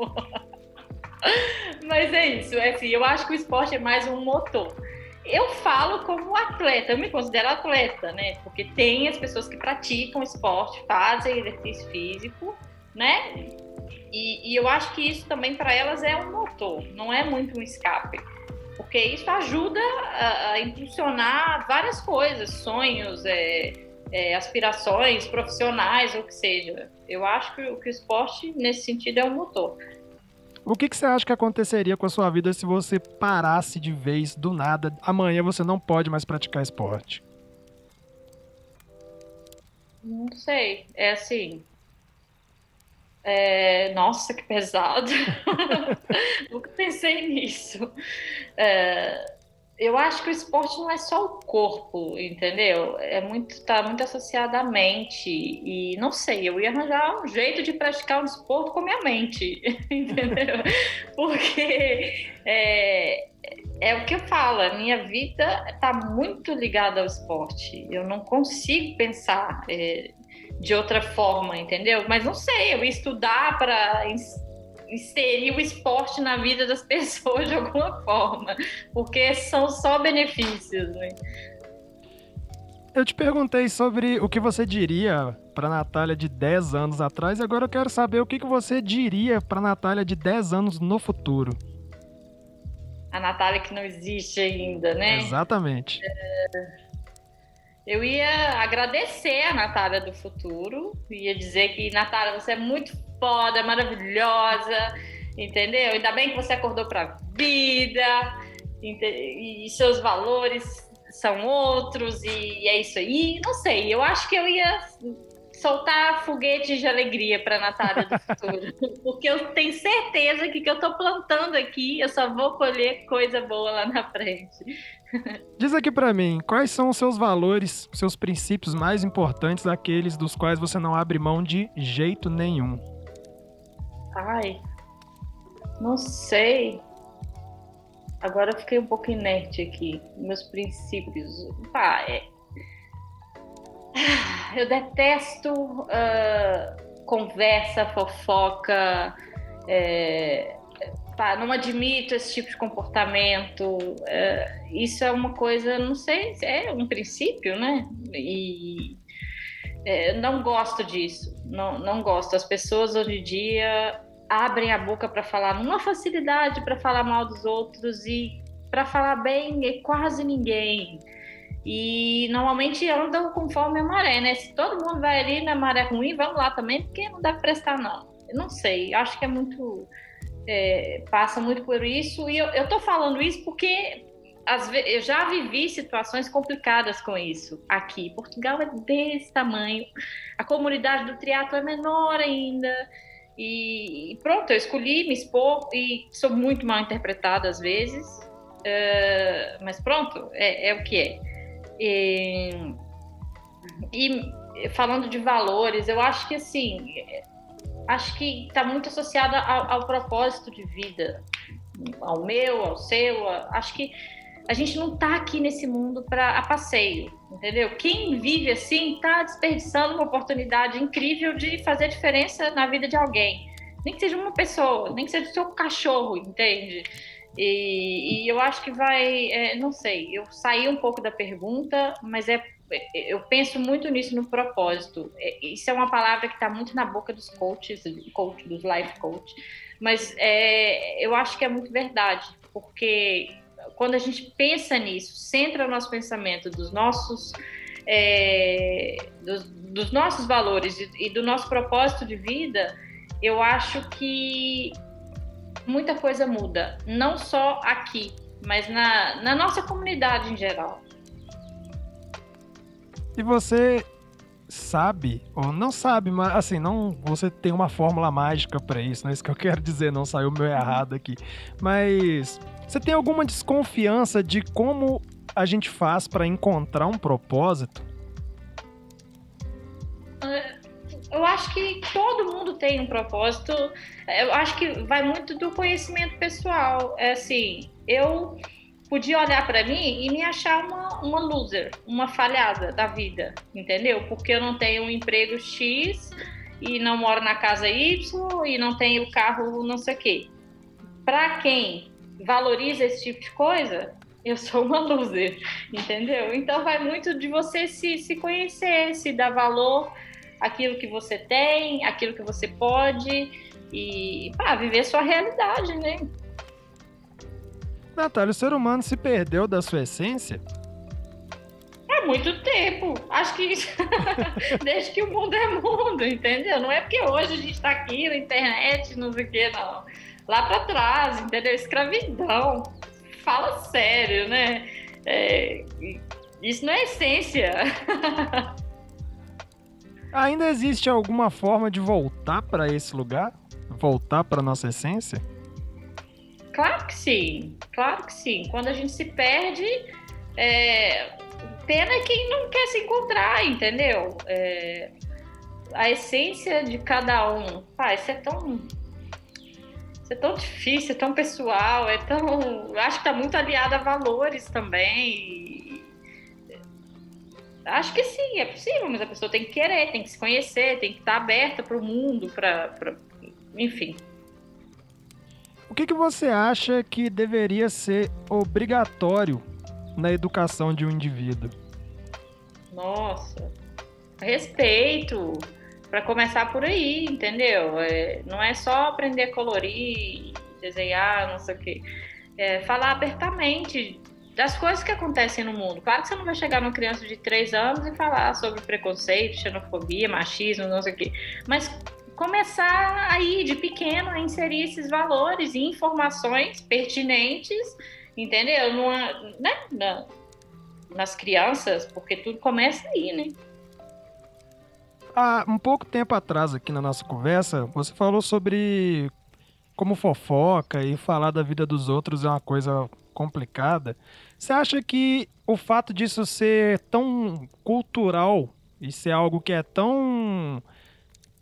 Mas é isso, é assim, eu acho que o esporte é mais um motor. Eu falo como atleta, eu me considero atleta, né? Porque tem as pessoas que praticam esporte, fazem exercício físico, né? E, e eu acho que isso também para elas é um motor, não é muito um escape porque isso ajuda a, a impulsionar várias coisas, sonhos, é, é, aspirações profissionais, ou o que seja. Eu acho que, que o esporte, nesse sentido, é um motor. O que, que você acha que aconteceria com a sua vida se você parasse de vez do nada? Amanhã você não pode mais praticar esporte. Não sei. É assim. É... Nossa, que pesado. Nunca pensei nisso. É eu acho que o esporte não é só o corpo, entendeu? É muito, tá muito associado à mente. E não sei, eu ia arranjar um jeito de praticar um esporte com a minha mente, entendeu? Porque é, é o que eu falo, a minha vida está muito ligada ao esporte. Eu não consigo pensar é, de outra forma, entendeu? Mas não sei, eu ia estudar para inserir o esporte na vida das pessoas de alguma forma, porque são só benefícios, né? Eu te perguntei sobre o que você diria para Natália de 10 anos atrás, e agora eu quero saber o que, que você diria para Natália de 10 anos no futuro. A Natália que não existe ainda, né? Exatamente. É... Eu ia agradecer a Natália do futuro, ia dizer que, Natália, você é muito foda, maravilhosa, entendeu? Ainda bem que você acordou para vida e seus valores são outros e é isso aí. Não sei, eu acho que eu ia soltar foguetes de alegria para Natália do futuro, porque eu tenho certeza que que eu estou plantando aqui, eu só vou colher coisa boa lá na frente. Diz aqui para mim, quais são os seus valores, seus princípios mais importantes, aqueles dos quais você não abre mão de jeito nenhum? Ai, não sei. Agora eu fiquei um pouco inerte aqui. Meus princípios. Pá, é... Eu detesto uh, conversa, fofoca. É... Pá, não admito esse tipo de comportamento. É... Isso é uma coisa, não sei, é um princípio, né? E é, não gosto disso. Não, não gosto. As pessoas hoje em dia abrem a boca para falar numa facilidade para falar mal dos outros e para falar bem é quase ninguém. E normalmente andam conforme a maré, né? Se todo mundo vai ali na maré ruim, vamos lá também, porque não deve prestar, não. Eu não sei, acho que é muito. É, passa muito por isso. E eu, eu tô falando isso porque às vezes, eu já vivi situações complicadas com isso aqui. Portugal é desse tamanho, a comunidade do triatlo é menor ainda. E, pronto, eu escolhi me expor e sou muito mal interpretada às vezes, uh, mas pronto, é, é, o que é. E, e, falando de valores, eu acho que assim, acho que está muito associada ao, ao, propósito de vida, ao meu, ao seu. acho que a gente não está aqui nesse mundo para a passeio, entendeu? Quem vive assim está desperdiçando uma oportunidade incrível de fazer diferença na vida de alguém. Nem que seja uma pessoa, nem que seja o seu cachorro, entende? E, e eu acho que vai, é, não sei, eu saí um pouco da pergunta, mas é eu penso muito nisso no propósito. É, isso é uma palavra que está muito na boca dos coaches, coach, dos life coach, mas é, eu acho que é muito verdade, porque quando a gente pensa nisso, centra o nosso pensamento dos nossos, é, dos, dos, nossos valores e, e do nosso propósito de vida, eu acho que muita coisa muda, não só aqui, mas na, na nossa comunidade em geral. E você sabe, ou não sabe, mas assim, não você tem uma fórmula mágica para isso, não é isso que eu quero dizer, não saiu meu errado aqui. Mas você tem alguma desconfiança de como a gente faz para encontrar um propósito? É, eu acho que todo mundo tem um propósito. Eu acho que vai muito do conhecimento pessoal. É assim, eu podia olhar para mim e me achar uma, uma loser, uma falhada da vida, entendeu? Porque eu não tenho um emprego X e não moro na casa Y e não tenho carro não sei o quê. Para quem valoriza esse tipo de coisa, eu sou uma loser, entendeu? Então vai muito de você se, se conhecer, se dar valor aquilo que você tem, aquilo que você pode e para viver sua realidade, né? Natália, o ser humano se perdeu da sua essência? Há muito tempo. Acho que desde que o mundo é mundo, entendeu? Não é porque hoje a gente está aqui na internet, não sei o que, não. lá para trás, entendeu? Escravidão. Fala sério, né? É, isso não é essência. Ainda existe alguma forma de voltar para esse lugar? Voltar para nossa essência? Claro que sim, claro que sim. Quando a gente se perde, é... pena é quem não quer se encontrar, entendeu? É... A essência de cada um. Pá, isso é tão. Isso é tão difícil, é tão pessoal, é tão. Acho que está muito aliado a valores também. Acho que sim, é possível, mas a pessoa tem que querer, tem que se conhecer, tem que estar aberta para o mundo, para. Enfim. O que, que você acha que deveria ser obrigatório na educação de um indivíduo? Nossa, respeito, para começar por aí, entendeu? É, não é só aprender a colorir, desenhar, não sei o quê. É, falar abertamente das coisas que acontecem no mundo. Claro que você não vai chegar numa criança de 3 anos e falar sobre preconceito, xenofobia, machismo, não sei o quê. Mas começar aí de pequeno a inserir esses valores e informações pertinentes, entendeu? Numa, né? Na, nas crianças, porque tudo começa aí, né? Há um pouco tempo atrás, aqui na nossa conversa, você falou sobre como fofoca e falar da vida dos outros é uma coisa complicada. Você acha que o fato disso ser tão cultural e ser algo que é tão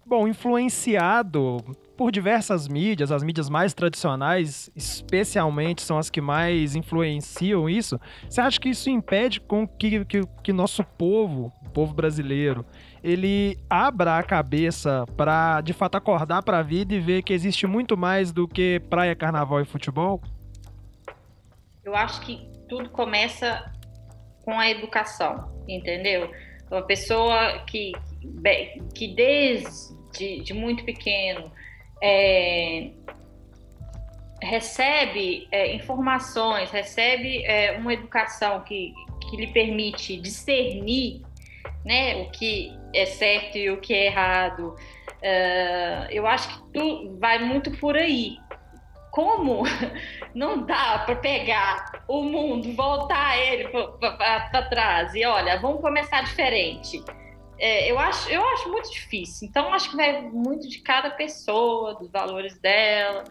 bom, influenciado por diversas mídias, as mídias mais tradicionais, especialmente, são as que mais influenciam isso. Você acha que isso impede com que, que, que nosso povo, o povo brasileiro, ele abra a cabeça para de fato acordar para a vida e ver que existe muito mais do que praia, carnaval e futebol? Eu acho que tudo começa com a educação, entendeu? Uma pessoa que, que desde de muito pequeno é, recebe é, informações, recebe é, uma educação que, que lhe permite discernir né, o que é certo e o que é errado. Uh, eu acho que tu vai muito por aí. Como não dá para pegar o mundo, voltar ele para trás e olha, vamos começar diferente é, eu, acho, eu acho muito difícil. Então, acho que vai muito de cada pessoa, dos valores dela.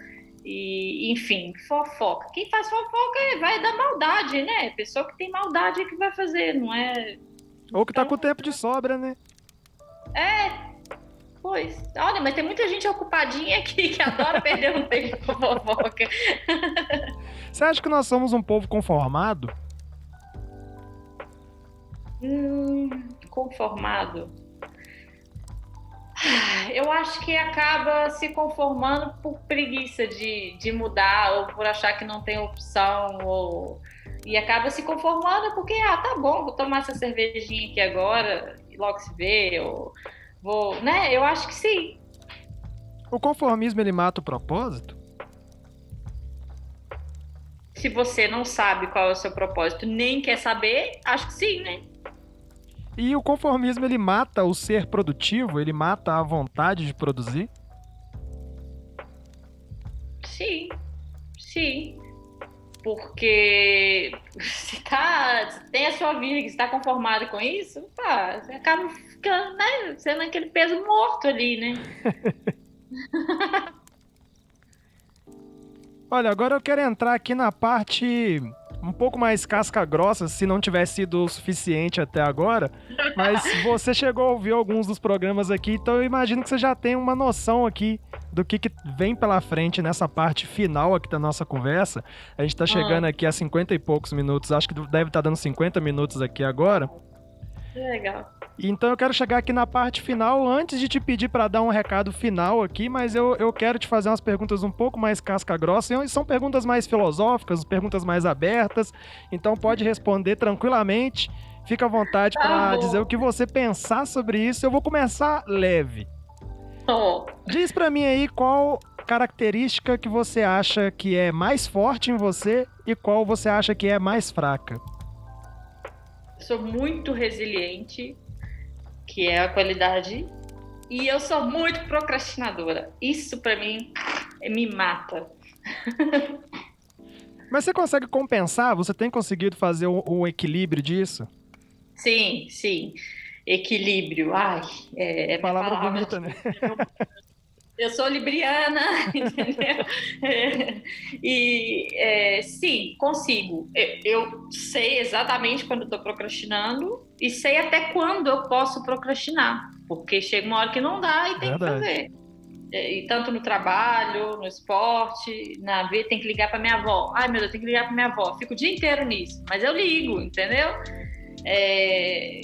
E, enfim, fofoca. Quem faz fofoca é, vai da maldade, né? Pessoa que tem maldade é que vai fazer, não é. Ou que tá então, com tempo de sobra, né? É. Pois. Olha, mas tem muita gente ocupadinha aqui que adora perder um tempo com fofoca. Você acha que nós somos um povo conformado? Hum, conformado? Eu acho que acaba se conformando por preguiça de, de mudar ou por achar que não tem opção ou e acaba se conformando porque ah tá bom vou tomar essa cervejinha aqui agora e logo se vê ou vou né? Eu acho que sim. O conformismo ele mata o propósito? Se você não sabe qual é o seu propósito nem quer saber acho que sim né e o conformismo ele mata o ser produtivo, ele mata a vontade de produzir? Sim, sim. Porque se tá, tem a sua vida que está conformado com isso, pá, você acaba ficando, né, sendo aquele peso morto ali, né? Olha, agora eu quero entrar aqui na parte um pouco mais casca grossa, se não tivesse sido o suficiente até agora. Mas você chegou a ouvir alguns dos programas aqui, então eu imagino que você já tem uma noção aqui do que, que vem pela frente nessa parte final aqui da nossa conversa. A gente tá chegando ah. aqui a 50 e poucos minutos, acho que deve estar tá dando 50 minutos aqui agora. Legal. Então eu quero chegar aqui na parte final, antes de te pedir para dar um recado final aqui, mas eu, eu quero te fazer umas perguntas um pouco mais casca grossa, e são perguntas mais filosóficas, perguntas mais abertas, então pode responder tranquilamente, fica à vontade para dizer o que você pensar sobre isso. Eu vou começar leve. Oh. Diz para mim aí qual característica que você acha que é mais forte em você e qual você acha que é mais fraca. Sou muito resiliente, que é a qualidade. E eu sou muito procrastinadora. Isso para mim me mata. Mas você consegue compensar? Você tem conseguido fazer o, equilíbrio disso? Sim, sim. Equilíbrio. Ai, é, é palavra, palavra bonita, né? Eu sou libriana, entendeu? e é, sim, consigo. Eu, eu sei exatamente quando estou procrastinando e sei até quando eu posso procrastinar, porque chega uma hora que não dá e tem Verdade. que fazer. É, e tanto no trabalho, no esporte, na vida, tem que ligar para minha avó. Ai, meu Deus, tem que ligar para minha avó. Fico o dia inteiro nisso, mas eu ligo, entendeu? É,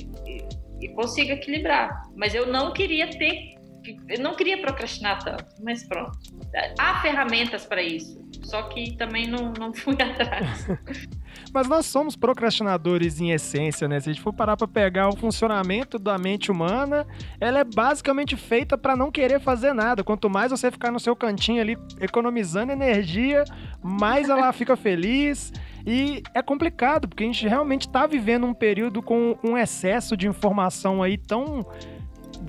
e consigo equilibrar. Mas eu não queria ter eu não queria procrastinar tanto, mas pronto. Há ferramentas para isso, só que também não, não fui atrás. mas nós somos procrastinadores em essência, né? Se a gente for parar para pegar o funcionamento da mente humana, ela é basicamente feita para não querer fazer nada. Quanto mais você ficar no seu cantinho ali economizando energia, mais ela fica feliz. E é complicado, porque a gente realmente está vivendo um período com um excesso de informação aí tão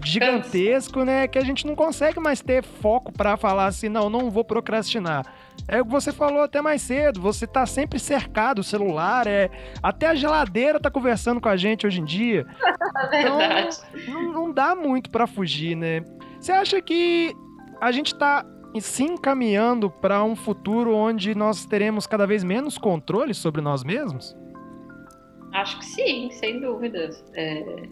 gigantesco, né? Que a gente não consegue mais ter foco para falar assim, não, não vou procrastinar. É o que você falou até mais cedo, você tá sempre cercado, o celular, é. Até a geladeira tá conversando com a gente hoje em dia. Verdade. Então, não, não dá muito para fugir, né? Você acha que a gente tá se encaminhando para um futuro onde nós teremos cada vez menos controle sobre nós mesmos? Acho que sim, sem dúvidas. É,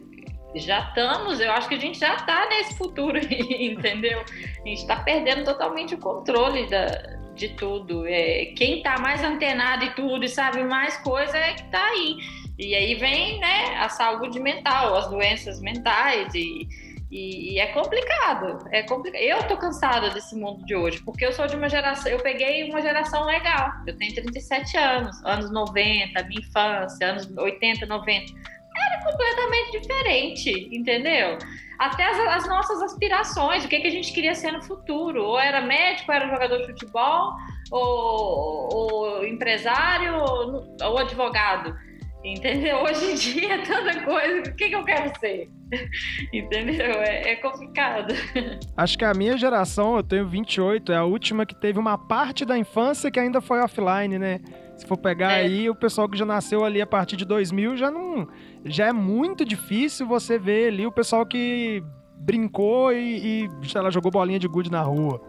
já estamos, eu acho que a gente já está nesse futuro entendeu? A gente está perdendo totalmente o controle da, de tudo. É, quem está mais antenado e tudo e sabe mais coisa é que está aí. E aí vem né, a saúde mental, as doenças mentais e, e, e é complicado. É complicado. Eu tô cansada desse mundo de hoje, porque eu sou de uma geração, eu peguei uma geração legal. Eu tenho 37 anos, anos 90, minha infância, anos 80, 90 era completamente diferente, entendeu? Até as, as, nossas aspirações, o que, que a gente queria ser no futuro. Ou era médico, ou era jogador de futebol, ou, ou empresário, ou, ou, advogado. Entendeu? Hoje em dia é tanta coisa. O que, que eu quero ser? Entendeu? É, é, complicado. Acho que a minha geração, eu tenho 28, é a última que teve uma parte da infância que ainda foi offline, né? Se for pegar é. aí, o pessoal que já nasceu ali a partir de 2000 já não. Já é muito difícil você ver ali o pessoal que brincou e, e sei lá, jogou bolinha de gude na rua.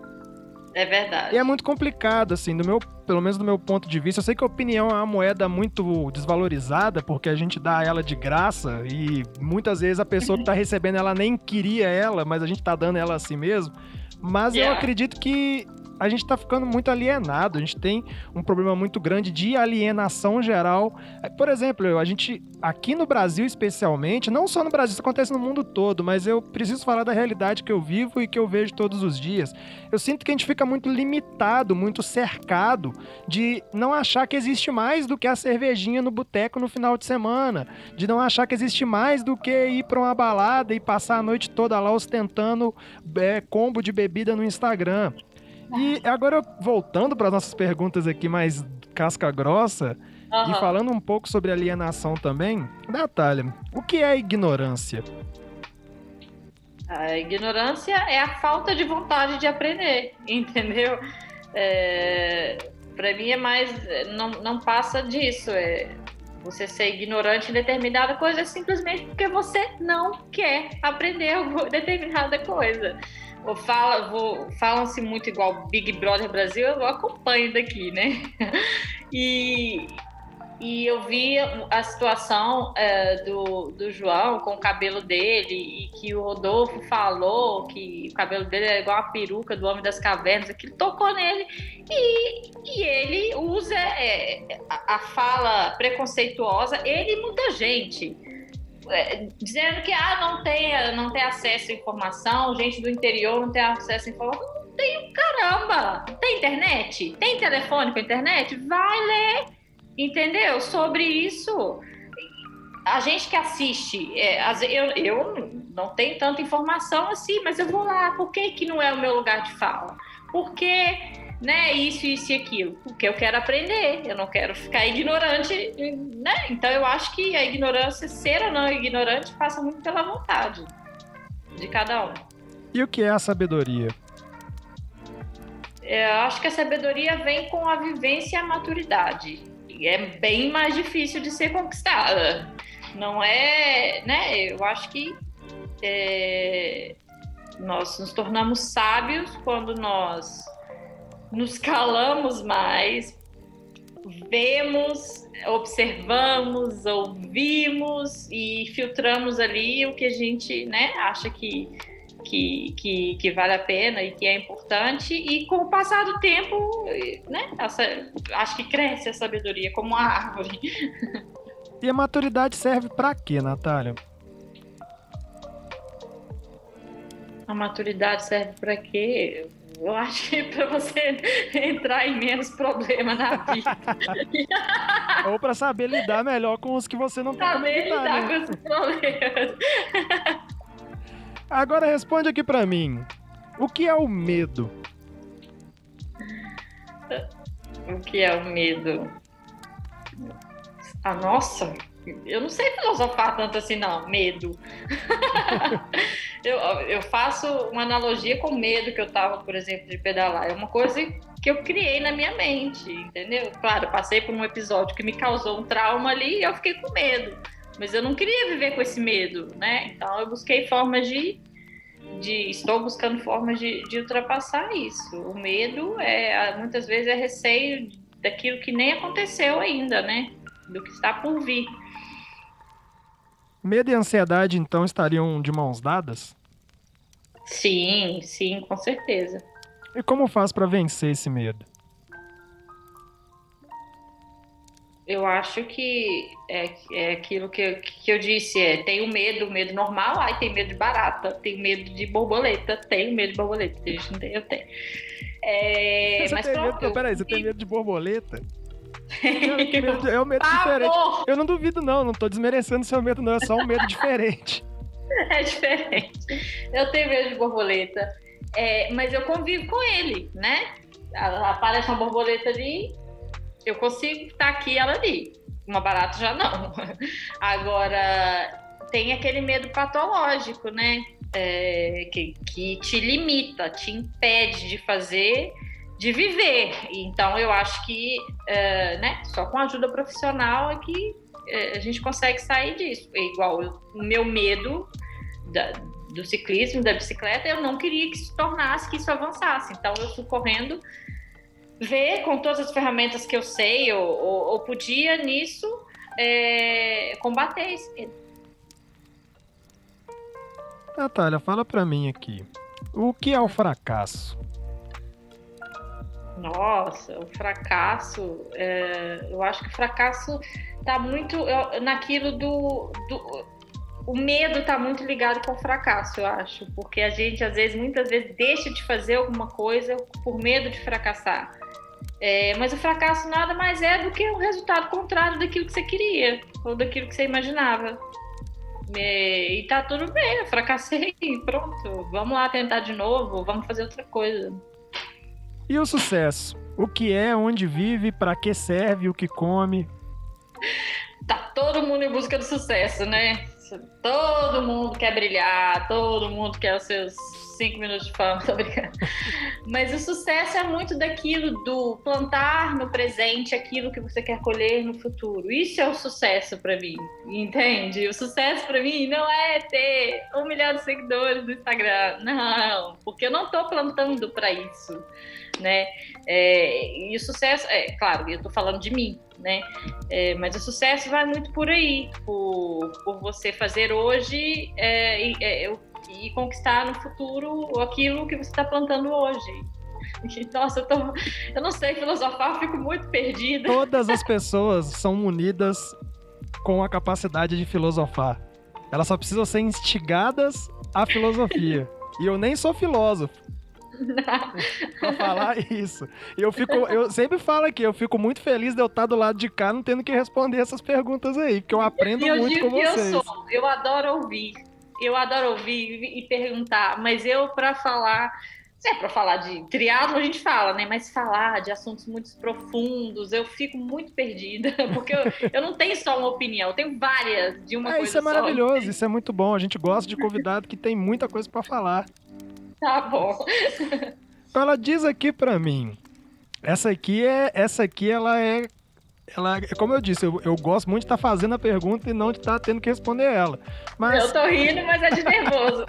É verdade. E é muito complicado, assim, do meu, pelo menos do meu ponto de vista. Eu sei que a opinião é uma moeda muito desvalorizada, porque a gente dá ela de graça e muitas vezes a pessoa que tá recebendo ela nem queria ela, mas a gente tá dando ela assim mesmo. Mas yeah. eu acredito que a gente está ficando muito alienado, a gente tem um problema muito grande de alienação geral. Por exemplo, a gente, aqui no Brasil especialmente, não só no Brasil, isso acontece no mundo todo, mas eu preciso falar da realidade que eu vivo e que eu vejo todos os dias. Eu sinto que a gente fica muito limitado, muito cercado de não achar que existe mais do que a cervejinha no boteco no final de semana, de não achar que existe mais do que ir para uma balada e passar a noite toda lá ostentando é, combo de bebida no Instagram. E agora, voltando para nossas perguntas aqui mais casca grossa, uhum. e falando um pouco sobre alienação também, Natália, o que é ignorância? A ignorância é a falta de vontade de aprender, entendeu? É, para mim é mais. Não, não passa disso. É, você ser ignorante em determinada coisa é simplesmente porque você não quer aprender determinada coisa ou fala, falam-se muito igual Big Brother Brasil, eu acompanho daqui, né? E, e eu vi a situação é, do, do João com o cabelo dele e que o Rodolfo falou que o cabelo dele é igual a peruca do Homem das Cavernas, aquilo tocou nele e, e ele usa é, a, a fala preconceituosa, ele muita gente dizendo que ah, não tem, não tem acesso à informação, gente do interior não tem acesso à informação. Não tem caramba! Tem internet? Tem telefone com internet? Vai ler, entendeu? Sobre isso. A gente que assiste, é, eu, eu não tenho tanta informação assim, mas eu vou lá. Por que, que não é o meu lugar de fala? Porque né, isso, isso e aquilo, porque eu quero aprender, eu não quero ficar ignorante, né? Então eu acho que a ignorância, ser ou não ignorante, passa muito pela vontade de cada um. E o que é a sabedoria? eu acho que a sabedoria vem com a vivência e a maturidade. E é bem mais difícil de ser conquistada. Não é, né? Eu acho que é, nós nos tornamos sábios quando nós nos calamos mais, vemos, observamos, ouvimos e filtramos ali o que a gente né, acha que, que, que, que, vale a pena e que é importante. E com o passar do tempo, né, essa, acho que cresce a sabedoria como uma árvore. E a maturidade serve para quê, Natália? A maturidade serve para quê? Eu acho que para você entrar em menos problema na vida. Ou para saber lidar melhor com os que você não tem saber lidar, lidar né? com esses problemas. Agora responde aqui para mim. O que é o medo? O que é o medo? Ah, nossa, eu não sei filosofar tanto assim, não. Medo. eu, eu faço uma analogia com medo que eu tava, por exemplo, de pedalar. É uma coisa que eu criei na minha mente, entendeu? Claro, passei por um episódio que me causou um trauma ali e eu fiquei com medo. Mas eu não queria viver com esse medo, né? Então eu busquei formas de. de estou buscando formas de, de ultrapassar isso. O medo é muitas vezes é receio daquilo que nem aconteceu ainda, né? Do que está por vir. Medo e ansiedade, então, estariam de mãos dadas? Sim, sim, com certeza. E como faz para vencer esse medo? Eu acho que é, é aquilo que, que eu disse, é, tem o medo, o medo normal, aí tem medo de barata, tem medo de borboleta, tem medo de borboleta, eu tenho. É, você mas tem pronto, medo, peraí, você tem medo de borboleta? É um medo diferente. Eu não duvido, não. Não tô desmerecendo seu medo, não. É só um medo diferente. É diferente. Eu tenho medo de borboleta. É, mas eu convivo com ele, né? Aparece uma borboleta ali, eu consigo estar aqui ela ali. Uma barata já não. Agora, tem aquele medo patológico, né? É, que, que te limita, te impede de fazer de viver. Então, eu acho que uh, né, só com ajuda profissional é que uh, a gente consegue sair disso. É igual o meu medo da, do ciclismo, da bicicleta, eu não queria que isso tornasse, que isso avançasse. Então, eu fui correndo ver com todas as ferramentas que eu sei ou, ou, ou podia nisso é, combater esse medo. Natália, fala para mim aqui. O que é o fracasso? Nossa, o fracasso. É, eu acho que o fracasso está muito naquilo do, do. o medo está muito ligado com o fracasso, eu acho. Porque a gente, às vezes, muitas vezes, deixa de fazer alguma coisa por medo de fracassar. É, mas o fracasso nada mais é do que um resultado contrário daquilo que você queria, ou daquilo que você imaginava. É, e tá tudo bem, eu fracassei, pronto. Vamos lá tentar de novo, vamos fazer outra coisa. E o sucesso? O que é, onde vive, para que serve, o que come? Tá todo mundo em busca do sucesso, né? Todo mundo quer brilhar, todo mundo quer os seus cinco minutos de fama, tô. Mas o sucesso é muito daquilo do plantar no presente aquilo que você quer colher no futuro. Isso é o sucesso para mim, entende? O sucesso para mim não é ter um milhão de seguidores no Instagram, não, porque eu não tô plantando para isso né? É, e o sucesso, é claro, eu estou falando de mim, né? É, mas o sucesso vai muito por aí, por, por você fazer hoje é, e, é, e, conquistar no futuro aquilo que você está plantando hoje. Nossa, eu, tô, eu não sei filosofar, eu fico muito perdida. Todas as pessoas são munidas com a capacidade de filosofar. Elas só precisam ser instigadas à filosofia. E eu nem sou filósofo. Pra falar isso. Eu fico, eu sempre falo aqui, eu fico muito feliz de eu estar do lado de cá, não tendo que responder essas perguntas aí, porque eu aprendo eu muito com vocês. Eu sou, eu adoro ouvir. Eu adoro ouvir e perguntar, mas eu para falar se é para falar de triatlo, a gente fala, né? Mas falar de assuntos muito profundos, eu fico muito perdida, porque eu, eu não tenho só uma opinião, eu tenho várias de uma é, coisa Isso é maravilhoso, só. isso é muito bom. A gente gosta de convidado que tem muita coisa para falar. Tá bom. Ela diz aqui para mim. Essa aqui é, essa aqui ela é ela, como eu disse, eu, eu gosto muito de estar tá fazendo a pergunta e não de estar tá tendo que responder ela. Mas... Eu tô rindo, mas é de nervoso.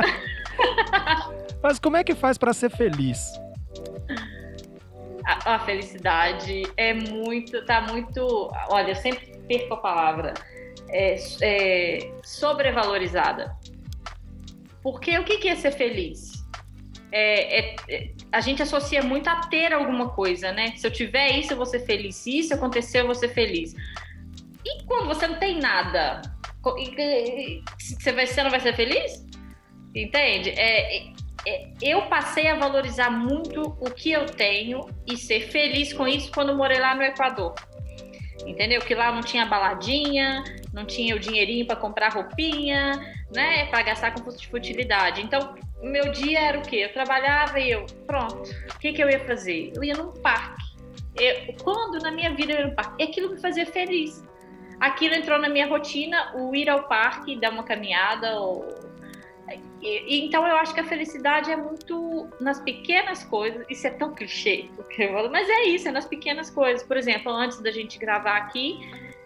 mas como é que faz para ser feliz? A, a, felicidade é muito, tá muito, olha, eu sempre perco a palavra, é, é sobrevalorizada. Porque o que é ser feliz? É, é, é, a gente associa muito a ter alguma coisa, né? Se eu tiver isso, eu vou ser feliz. Se isso acontecer, eu vou ser feliz. E quando você não tem nada, você, vai, você não vai ser feliz? Entende? É, é, eu passei a valorizar muito o que eu tenho e ser feliz com isso quando morei lá no Equador. Entendeu? Que lá não tinha baladinha, não tinha o dinheirinho para comprar roupinha, né? Para gastar com futilidade. Então, meu dia era o quê? Eu trabalhava e eu, pronto, o que, que eu ia fazer? Eu ia num parque. Eu, quando na minha vida eu ia no parque? Aquilo me fazia feliz. Aquilo entrou na minha rotina, o ir ao parque, dar uma caminhada. Ou... E, então eu acho que a felicidade é muito nas pequenas coisas. Isso é tão clichê, mas é isso, é nas pequenas coisas. Por exemplo, antes da gente gravar aqui,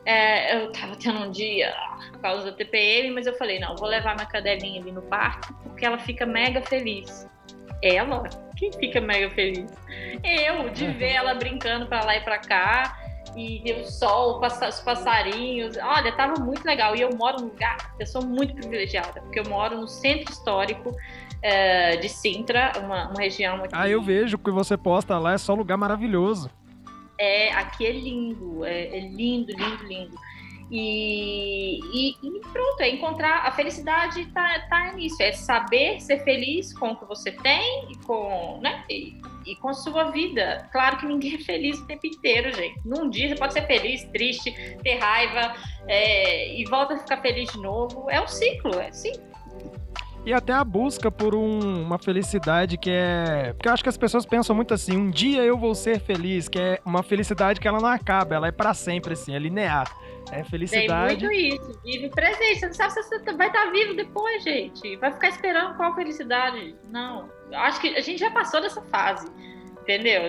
é, eu tava tendo um dia por causa da TPM, mas eu falei, não, vou levar minha cadelinha ali no parque, porque ela fica mega feliz. Ela? Quem fica mega feliz? Eu, de ver ela brincando para lá e para cá, e o sol, os passarinhos. Olha, tava muito legal. E eu moro num lugar, eu sou muito privilegiada, porque eu moro no centro histórico é, de Sintra, uma, uma região aqui. Ah, eu vejo que você posta lá, é só lugar maravilhoso. É, aqui é lindo, é, é lindo, lindo, lindo. E, e, e, pronto, é encontrar a felicidade tá, tá nisso, é saber ser feliz com o que você tem e com, né, e, e, com a sua vida. Claro que ninguém é feliz o tempo inteiro, gente. Num dia você pode ser feliz, triste, ter raiva é, e volta a ficar feliz de novo. É um ciclo, é assim e até a busca por um, uma felicidade que é. Porque eu acho que as pessoas pensam muito assim: um dia eu vou ser feliz, que é uma felicidade que ela não acaba, ela é para sempre, assim, é linear. É felicidade. Tem muito isso, vive presente. Você não sabe se você vai estar vivo depois, gente. Vai ficar esperando qual felicidade. Não. Eu acho que a gente já passou dessa fase. Entendeu?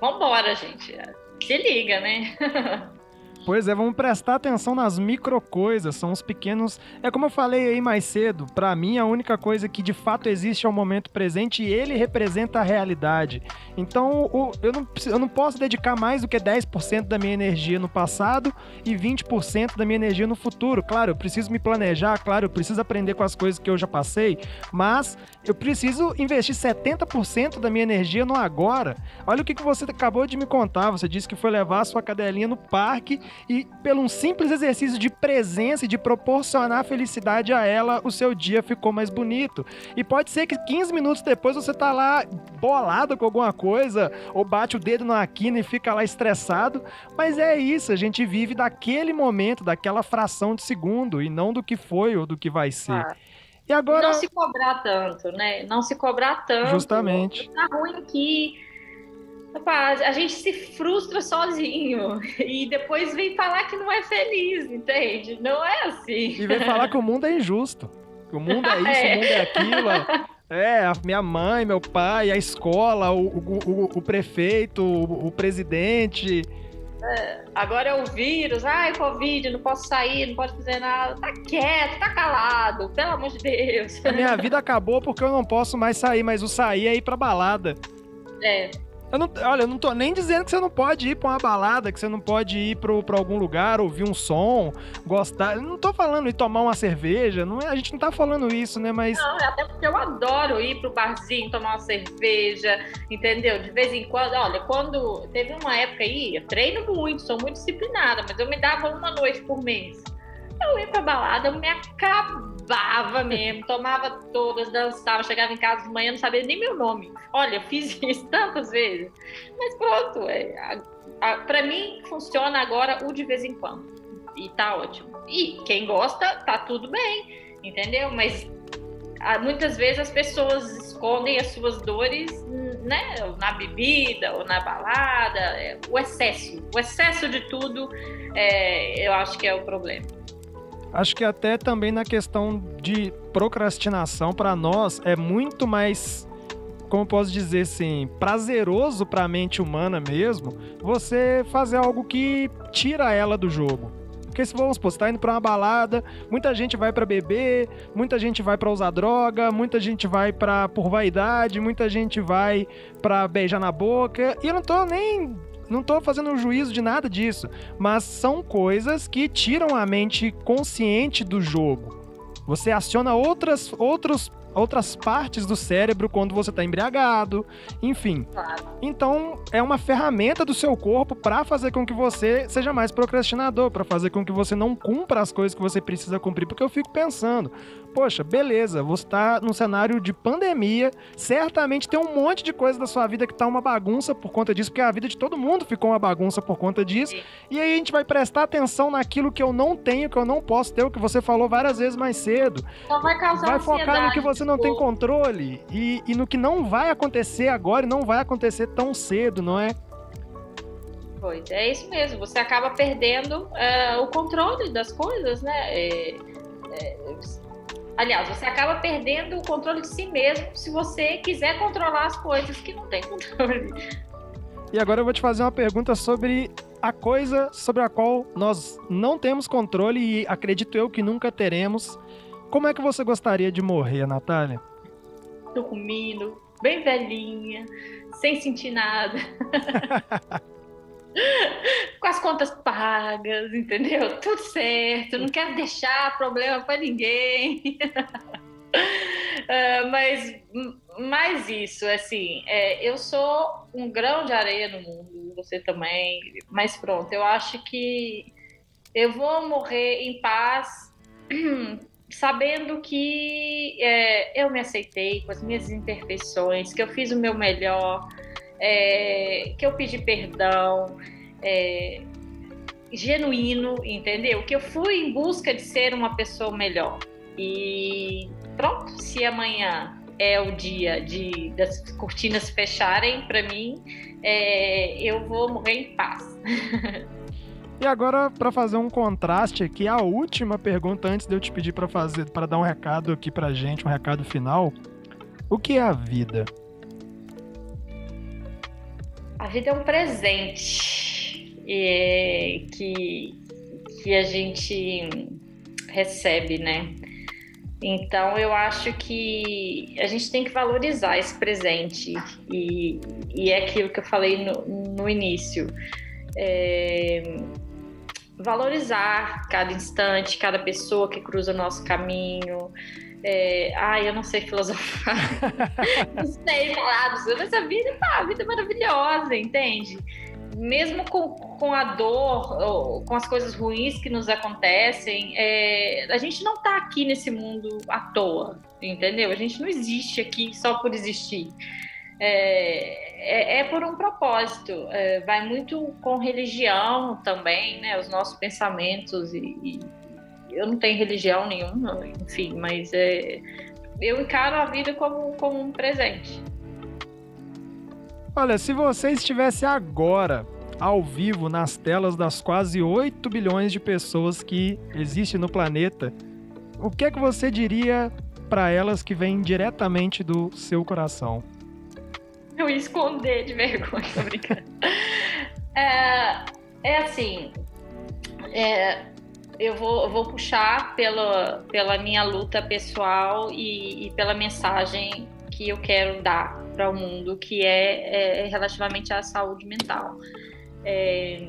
Vambora, gente. Se liga, né? Pois é, vamos prestar atenção nas micro coisas, são os pequenos. É como eu falei aí mais cedo, para mim a única coisa que de fato existe é o momento presente e ele representa a realidade. Então eu, não, eu não posso dedicar mais do que 10% da minha energia no passado e 20% da minha energia no futuro. Claro, eu preciso me planejar, claro, eu preciso aprender com as coisas que eu já passei, mas eu preciso investir 70% da minha energia no agora. Olha o que, que você acabou de me contar. Você disse que foi levar a sua cadelinha no parque e pelo um simples exercício de presença e de proporcionar felicidade a ela, o seu dia ficou mais bonito. E pode ser que 15 minutos depois você tá lá bolado com alguma coisa, ou bate o dedo na quina e fica lá estressado, mas é isso, a gente vive daquele momento, daquela fração de segundo, e não do que foi ou do que vai ser. Ah. E agora. Não se cobrar tanto, né? Não se cobrar tanto. Justamente. Tá ruim aqui a gente se frustra sozinho e depois vem falar que não é feliz, entende? Não é assim. E vem falar que o mundo é injusto. Que o mundo é isso, é. o mundo é aquilo. É, a minha mãe, meu pai, a escola, o, o, o, o prefeito, o, presidente. É, agora é o vírus, ai, Covid, não posso sair, não posso fazer nada. Tá quieto, tá calado, pelo amor de Deus. A minha vida acabou porque eu não posso mais sair, mas o sair é ir pra balada. É, eu não, olha, eu não tô nem dizendo que você não pode ir pra uma balada, que você não pode ir pro, pra algum lugar, ouvir um som, gostar. Eu não tô falando ir tomar uma cerveja, não é, a gente não tá falando isso, né? Mas. Não, é até porque eu adoro ir pro barzinho, tomar uma cerveja, entendeu? De vez em quando, olha, quando. Teve uma época aí, eu treino muito, sou muito disciplinada, mas eu me dava uma noite por mês. Eu ia pra balada, eu me acabava babava mesmo, tomava todas, dançava, chegava em casa de manhã, não sabia nem meu nome. Olha, fiz isso tantas vezes. Mas pronto, é, para mim funciona agora o de vez em quando. E tá ótimo. E quem gosta, tá tudo bem, entendeu? Mas muitas vezes as pessoas escondem as suas dores né, na bebida ou na balada, é, o excesso, o excesso de tudo, é, eu acho que é o problema. Acho que até também na questão de procrastinação, para nós é muito mais como posso dizer assim, prazeroso para a mente humana mesmo, você fazer algo que tira ela do jogo. Porque se vamos supor, você tá indo pra uma balada, muita gente vai para beber, muita gente vai para usar droga, muita gente vai para por vaidade, muita gente vai para beijar na boca. E eu não tô nem não tô fazendo um juízo de nada disso, mas são coisas que tiram a mente consciente do jogo. Você aciona outras, outros outras partes do cérebro quando você está embriagado, enfim. Então, é uma ferramenta do seu corpo para fazer com que você seja mais procrastinador, para fazer com que você não cumpra as coisas que você precisa cumprir, porque eu fico pensando, poxa, beleza, você está num cenário de pandemia, certamente tem um monte de coisa da sua vida que tá uma bagunça por conta disso, porque a vida de todo mundo ficou uma bagunça por conta disso. E aí a gente vai prestar atenção naquilo que eu não tenho, que eu não posso ter, o que você falou várias vezes mais cedo. Então vai causar Vai focar no que você não tem controle e, e no que não vai acontecer agora e não vai acontecer tão cedo, não é? Pois é isso mesmo. Você acaba perdendo uh, o controle das coisas, né? É, é, Aliás, você acaba perdendo o controle de si mesmo se você quiser controlar as coisas que não tem controle. E agora eu vou te fazer uma pergunta sobre a coisa sobre a qual nós não temos controle e acredito eu que nunca teremos. Como é que você gostaria de morrer, Natália? Dormindo, bem velhinha, sem sentir nada. com as contas pagas, entendeu? Tudo certo, não quero deixar problema para ninguém. uh, mas mais isso, assim, é, eu sou um grão de areia no mundo, você também, mas pronto, eu acho que eu vou morrer em paz, sabendo que é, eu me aceitei com as minhas imperfeições, que eu fiz o meu melhor, é, que eu pedi perdão, é, genuíno, entendeu? Que eu fui em busca de ser uma pessoa melhor. E pronto, se amanhã é o dia de, das cortinas fecharem para mim, é, eu vou morrer em paz. E agora, para fazer um contraste aqui, a última pergunta antes de eu te pedir para fazer, para dar um recado aqui pra gente, um recado final. O que é a vida? A vida é um presente é, que, que a gente recebe, né? Então eu acho que a gente tem que valorizar esse presente e, e é aquilo que eu falei no, no início. É, valorizar cada instante, cada pessoa que cruza o nosso caminho, é, ai, eu não sei filosofar. não sei falar sobre essa vida, pá, a vida é maravilhosa, entende? Mesmo com, com a dor, com as coisas ruins que nos acontecem, é, a gente não tá aqui nesse mundo à toa, entendeu? A gente não existe aqui só por existir. É, é, é por um propósito. É, vai muito com religião também, né? Os nossos pensamentos e, e eu não tenho religião nenhuma, enfim, mas é, eu encaro a vida como, como um presente. Olha, se você estivesse agora ao vivo nas telas das quase 8 bilhões de pessoas que existem no planeta, o que é que você diria para elas que vêm diretamente do seu coração? Eu ia esconder de vergonha, tô brincando. é, é assim, é, eu vou, eu vou puxar pela, pela minha luta pessoal e, e pela mensagem que eu quero dar para o mundo, que é, é, relativamente à saúde mental. É,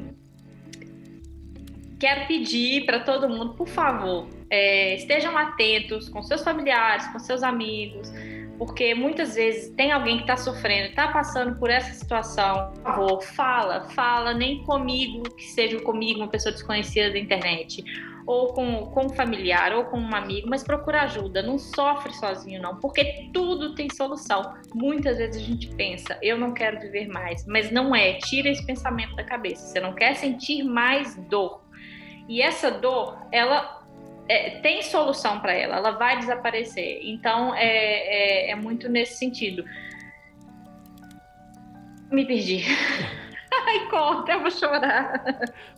quero pedir para todo mundo, por favor, é, estejam atentos com seus familiares, com seus amigos, porque muitas vezes tem alguém que está sofrendo, está passando por essa situação. Por favor, fala, fala, nem comigo, que seja comigo, uma pessoa desconhecida da internet, ou com, com um familiar, ou com um amigo, mas procura ajuda, não sofre sozinho, não, porque tudo tem solução. Muitas vezes a gente pensa, eu não quero viver mais, mas não é, tira esse pensamento da cabeça, você não quer sentir mais dor. E essa dor, ela é, tem solução para ela, ela vai desaparecer. Então é, é, é, muito nesse sentido. Me perdi. Ai, conta, eu vou chorar.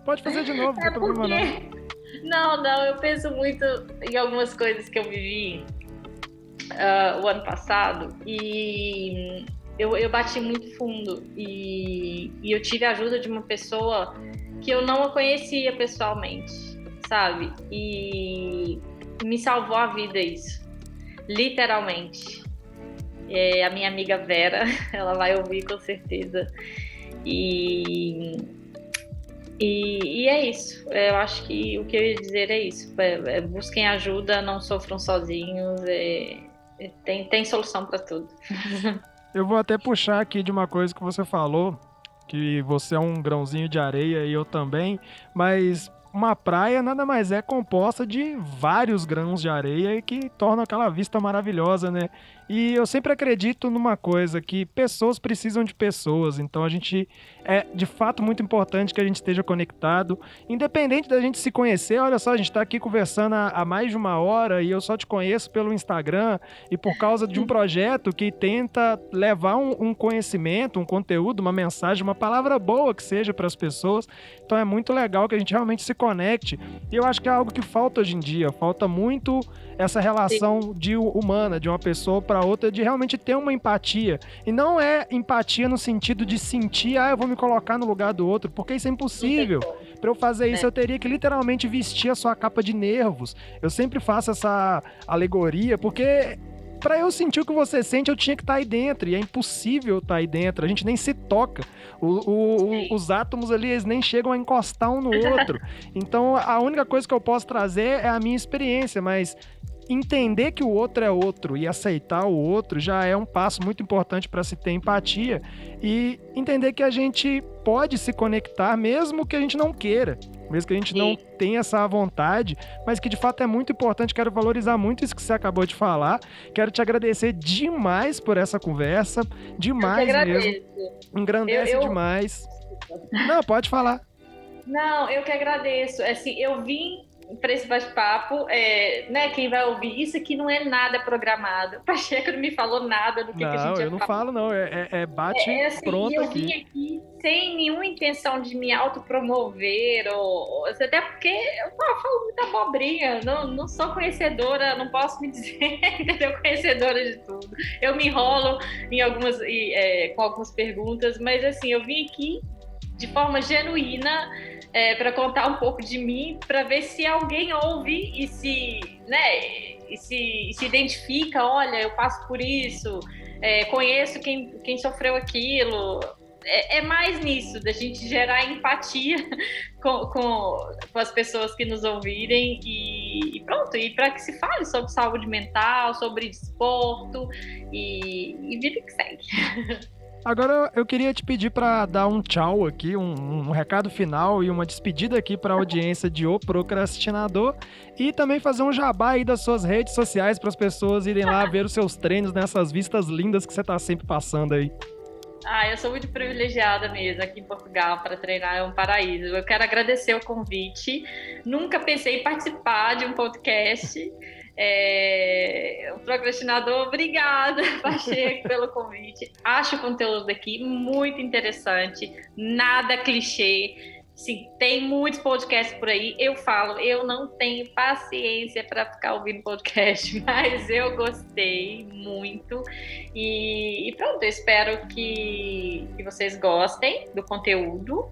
Pode fazer de novo, não é porque... não. Não, não, eu penso muito em algumas coisas que eu vivi uh, o ano passado e eu, eu bati muito fundo e, e eu tive a ajuda de uma pessoa que eu não a conhecia pessoalmente, sabe? E me salvou a vida isso, literalmente. É a minha amiga Vera, ela vai ouvir com certeza. E, e, e, é isso. Eu acho que o que eu ia dizer é isso. É, é, busquem ajuda, não sofram sozinhos. É, é tem, tem solução para tudo. Eu vou até puxar aqui de uma coisa que você falou, que você é um grãozinho de areia e eu também, mas uma praia nada mais é composta de vários grãos de areia que tornam aquela vista maravilhosa, né? E eu sempre acredito numa coisa que pessoas precisam de pessoas, então a gente é de fato muito importante que a gente esteja conectado, independente da gente se conhecer. Olha só, a gente está aqui conversando há, mais de uma hora e eu só te conheço pelo Instagram e por causa de um projeto que tenta levar um, um conhecimento, um conteúdo, uma mensagem, uma palavra boa que seja para as pessoas. Então é muito legal que a gente realmente se conecte. E eu acho que é algo que falta hoje em dia, falta muito essa relação de humana de uma pessoa para outra, de realmente ter uma empatia. E não é empatia no sentido de sentir, ah, eu vou me colocar no lugar do outro, porque isso é impossível. Para eu fazer isso, é. eu teria que literalmente vestir a sua capa de nervos. Eu sempre faço essa alegoria, porque para eu sentir o que você sente, eu tinha que estar tá aí dentro. E é impossível estar tá aí dentro. A gente nem se toca. O, o, os átomos ali, eles nem chegam a encostar um no outro. Então, a única coisa que eu posso trazer é a minha experiência. Mas entender que o outro é outro e aceitar o outro já é um passo muito importante para se ter empatia e entender que a gente pode se conectar mesmo que a gente não queira, mesmo que a gente Sim. não tenha essa vontade, mas que de fato é muito importante. Quero valorizar muito isso que você acabou de falar. Quero te agradecer demais por essa conversa, demais mesmo. Engrandece eu, eu... demais. Não, pode falar. Não, eu que agradeço. Assim, eu vim para esse bate-papo, é, né, quem vai ouvir, isso aqui não é nada programado. O Pacheco não me falou nada do que, não, que a gente ia eu não falar. falo, não. É, é, é bate é, assim, pronto eu aqui. vim aqui sem nenhuma intenção de me autopromover, ou, ou, até porque eu falo muita abobrinha, não, não sou conhecedora, não posso me dizer, entendeu? Conhecedora de tudo. Eu me enrolo em algumas, é, com algumas perguntas, mas assim, eu vim aqui de forma genuína é, para contar um pouco de mim, para ver se alguém ouve e se, né, e se, se identifica, olha, eu passo por isso, é, conheço quem, quem sofreu aquilo. É, é, mais nisso, da gente gerar empatia com, com, com as pessoas que nos ouvirem e, e pronto, e para que se fale sobre saúde mental, sobre desporto e, e vida que segue. Agora eu queria te pedir para dar um tchau aqui, um, um, recado final e uma despedida aqui para a audiência de O Procrastinador e também fazer um jabá aí das suas redes sociais para as pessoas irem lá ver os seus treinos nessas vistas lindas que você está sempre passando aí. Ah, eu sou muito privilegiada mesmo aqui em Portugal para treinar, é um paraíso. Eu quero agradecer o convite. Nunca pensei em participar de um podcast. É, o procrastinador, obrigada, Pacheco, pelo convite. Acho o conteúdo daqui muito interessante, nada clichê. Sim, tem muitos podcasts por aí. Eu falo, eu não tenho paciência para ficar ouvindo podcast, mas eu gostei muito. E, e pronto, eu espero que, que vocês gostem do conteúdo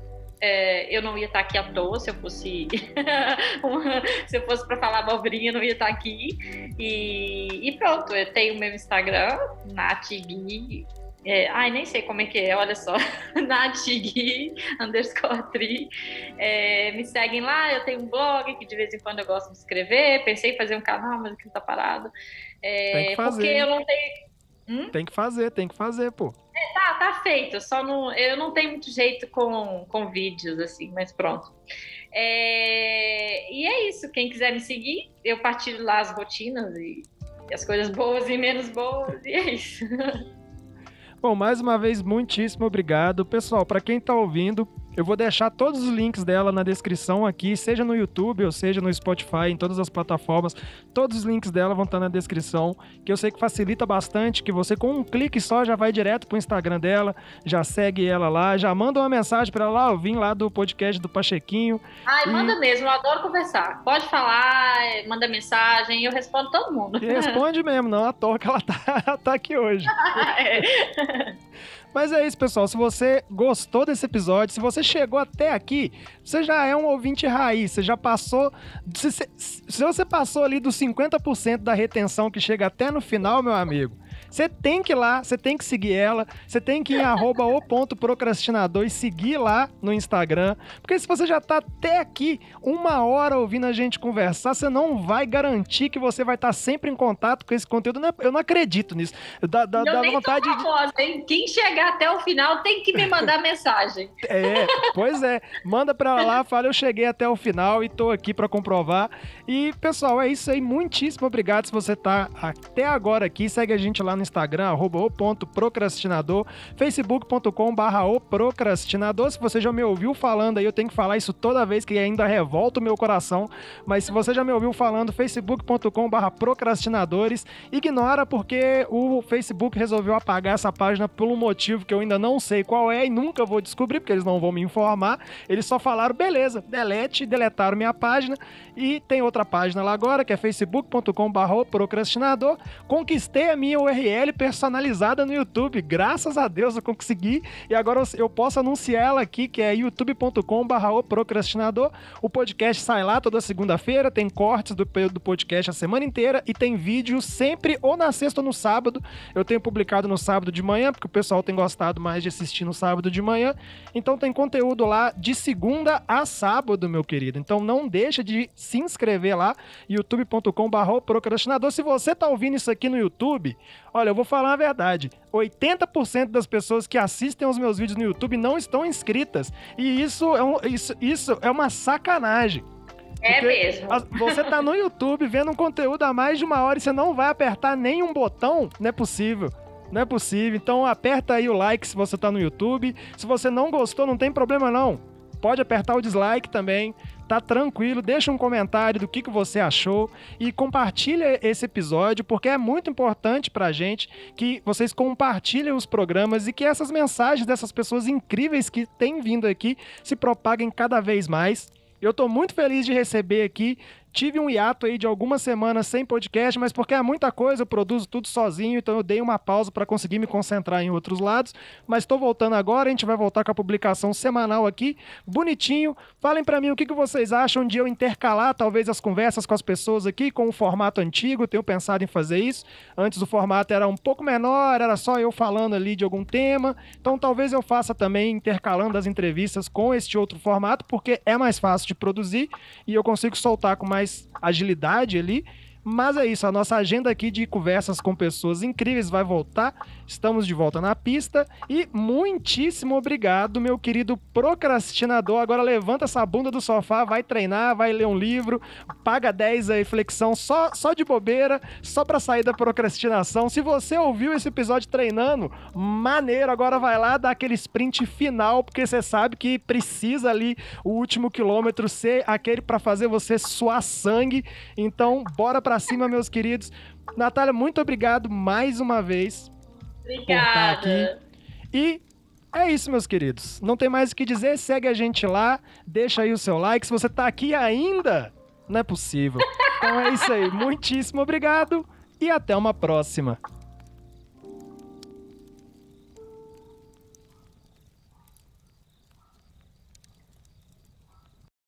eu não ia estar aqui à toa se eu fosse se eu fosse para falar abobrinha, não ia estar aqui. E, e pronto, eu tenho o meu Instagram, Natigui. É, ai, nem sei como é que é, olha só. Natigui, underscore tri. É, me seguem lá, eu tenho um blog que de vez em quando eu gosto de escrever. Pensei em fazer um canal, mas aqui tá parado. É, tem que fazer. Porque eu não tenho. Hum? Tem que fazer, tem que fazer, pô. É, tá, tá feito. Só não, eu não tenho muito jeito com, com vídeos, assim, mas pronto. É, e é isso. Quem quiser me seguir, eu partilho lá as rotinas e, e as coisas boas e menos boas, e é isso. Bom, mais uma vez, muitíssimo obrigado. Pessoal, para quem está ouvindo, Eu vou deixar todos os links dela na descrição aqui, seja no YouTube ou seja no Spotify, em todas as plataformas. Todos os links dela vão estar na descrição, que eu sei que facilita bastante, que você com um clique só já vai direto pro Instagram dela, já segue ela lá, já manda uma mensagem para ela lá, eu vim lá do podcast do Pachequinho. Ai, e... manda mesmo, eu adoro conversar. Pode falar, manda mensagem, eu respondo todo mundo. E responde mesmo, não à toa que ela tá, tá aqui hoje. Mas é isso, pessoal. Se você gostou desse episódio, se você chegou até aqui, você já é um ouvinte raiz, você já passou. Se, se, se você passou ali dos 50% da retenção que chega até no final, meu amigo, você tem que ir lá, você tem que seguir ela, você tem que ir em arroba o ponto procrastinador e seguir lá no Instagram. Porque se você já tá até aqui uma hora ouvindo a gente conversar, você não vai garantir que você vai estar tá sempre em contato com esse conteúdo. Eu não acredito nisso. Dá, dá, dá vontade famosa, de. Quem chegar até o final tem que me mandar mensagem. É, pois é. Manda pra lá, fala, eu cheguei até o final e tô aqui para comprovar. E, pessoal, é isso aí. Muitíssimo obrigado se você tá até agora aqui. Segue a gente lá no Instagram, arroba o ponto procrastinador, facebook.com barra o procrastinador. Se você já me ouviu falando aí, eu tenho que falar isso toda vez que ainda revolta o meu coração, mas se você já me ouviu falando, facebook.com barra procrastinadores, ignora porque o Facebook resolveu apagar essa página por um motivo que eu ainda não sei qual é e nunca vou descobrir, porque eles não vão me informar. Eles só falaram, beleza, delete, deletaram minha página e tem outra página lá agora, que é facebook.com barra procrastinador. Conquistei a minha URL URL personalizada no YouTube. Graças a Deus eu consegui. E agora eu posso anunciar ela aqui, que é youtube.com.br o procrastinador. O podcast sai lá toda segunda-feira, tem cortes do, do podcast a semana inteira e tem vídeo sempre ou na sexta ou no sábado. Eu tenho publicado no sábado de manhã, porque o pessoal tem gostado mais de assistir no sábado de manhã. Então tem conteúdo lá de segunda a sábado, meu querido. Então não deixa de se inscrever lá, youtube.com.br procrastinador. Se você tá ouvindo isso aqui no YouTube, Olha, eu vou falar a verdade. 80% das pessoas que assistem aos meus vídeos no YouTube não estão inscritas. E isso é, um, isso, isso é uma sacanagem. É mesmo. Você tá no YouTube vendo um conteúdo há mais de uma hora e você não vai apertar nenhum botão? Não é possível. Não é possível. Então aperta aí o like se você tá no YouTube. Se você não gostou, não tem problema não. Pode apertar o dislike também tá tranquilo, deixa um comentário do que, que você achou e compartilha esse episódio, porque é muito importante pra gente que vocês compartilhem os programas e que essas mensagens dessas pessoas incríveis que têm vindo aqui se propaguem cada vez mais. Eu tô muito feliz de receber aqui Tive um hiato aí de algumas semanas sem podcast, mas porque é muita coisa, eu produzo tudo sozinho, então eu dei uma pausa para conseguir me concentrar em outros lados. Mas estou voltando agora, a gente vai voltar com a publicação semanal aqui, bonitinho. Falem para mim o que, que vocês acham de eu intercalar talvez as conversas com as pessoas aqui com o formato antigo. Tenho pensado em fazer isso. Antes o formato era um pouco menor, era só eu falando ali de algum tema. Então talvez eu faça também intercalando as entrevistas com este outro formato, porque é mais fácil de produzir e eu consigo soltar com mais mais agilidade ali mas é isso, a nossa agenda aqui de conversas com pessoas incríveis vai voltar. Estamos de volta na pista e muitíssimo obrigado, meu querido procrastinador. Agora levanta essa bunda do sofá, vai treinar, vai ler um livro, paga 10 aí flexão só só de bobeira, só para sair da procrastinação. Se você ouviu esse episódio treinando, maneiro, agora vai lá dar aquele sprint final, porque você sabe que precisa ali o último quilômetro ser aquele para fazer você suar sangue. Então, bora para cima, meus queridos. Natália, muito obrigado mais uma vez Obrigada. E é isso, meus queridos. Não tem mais o que dizer. Segue a gente lá, deixa aí o seu like. Se você tá aqui ainda, não é possível. Então é isso aí. Muitíssimo obrigado e até uma próxima.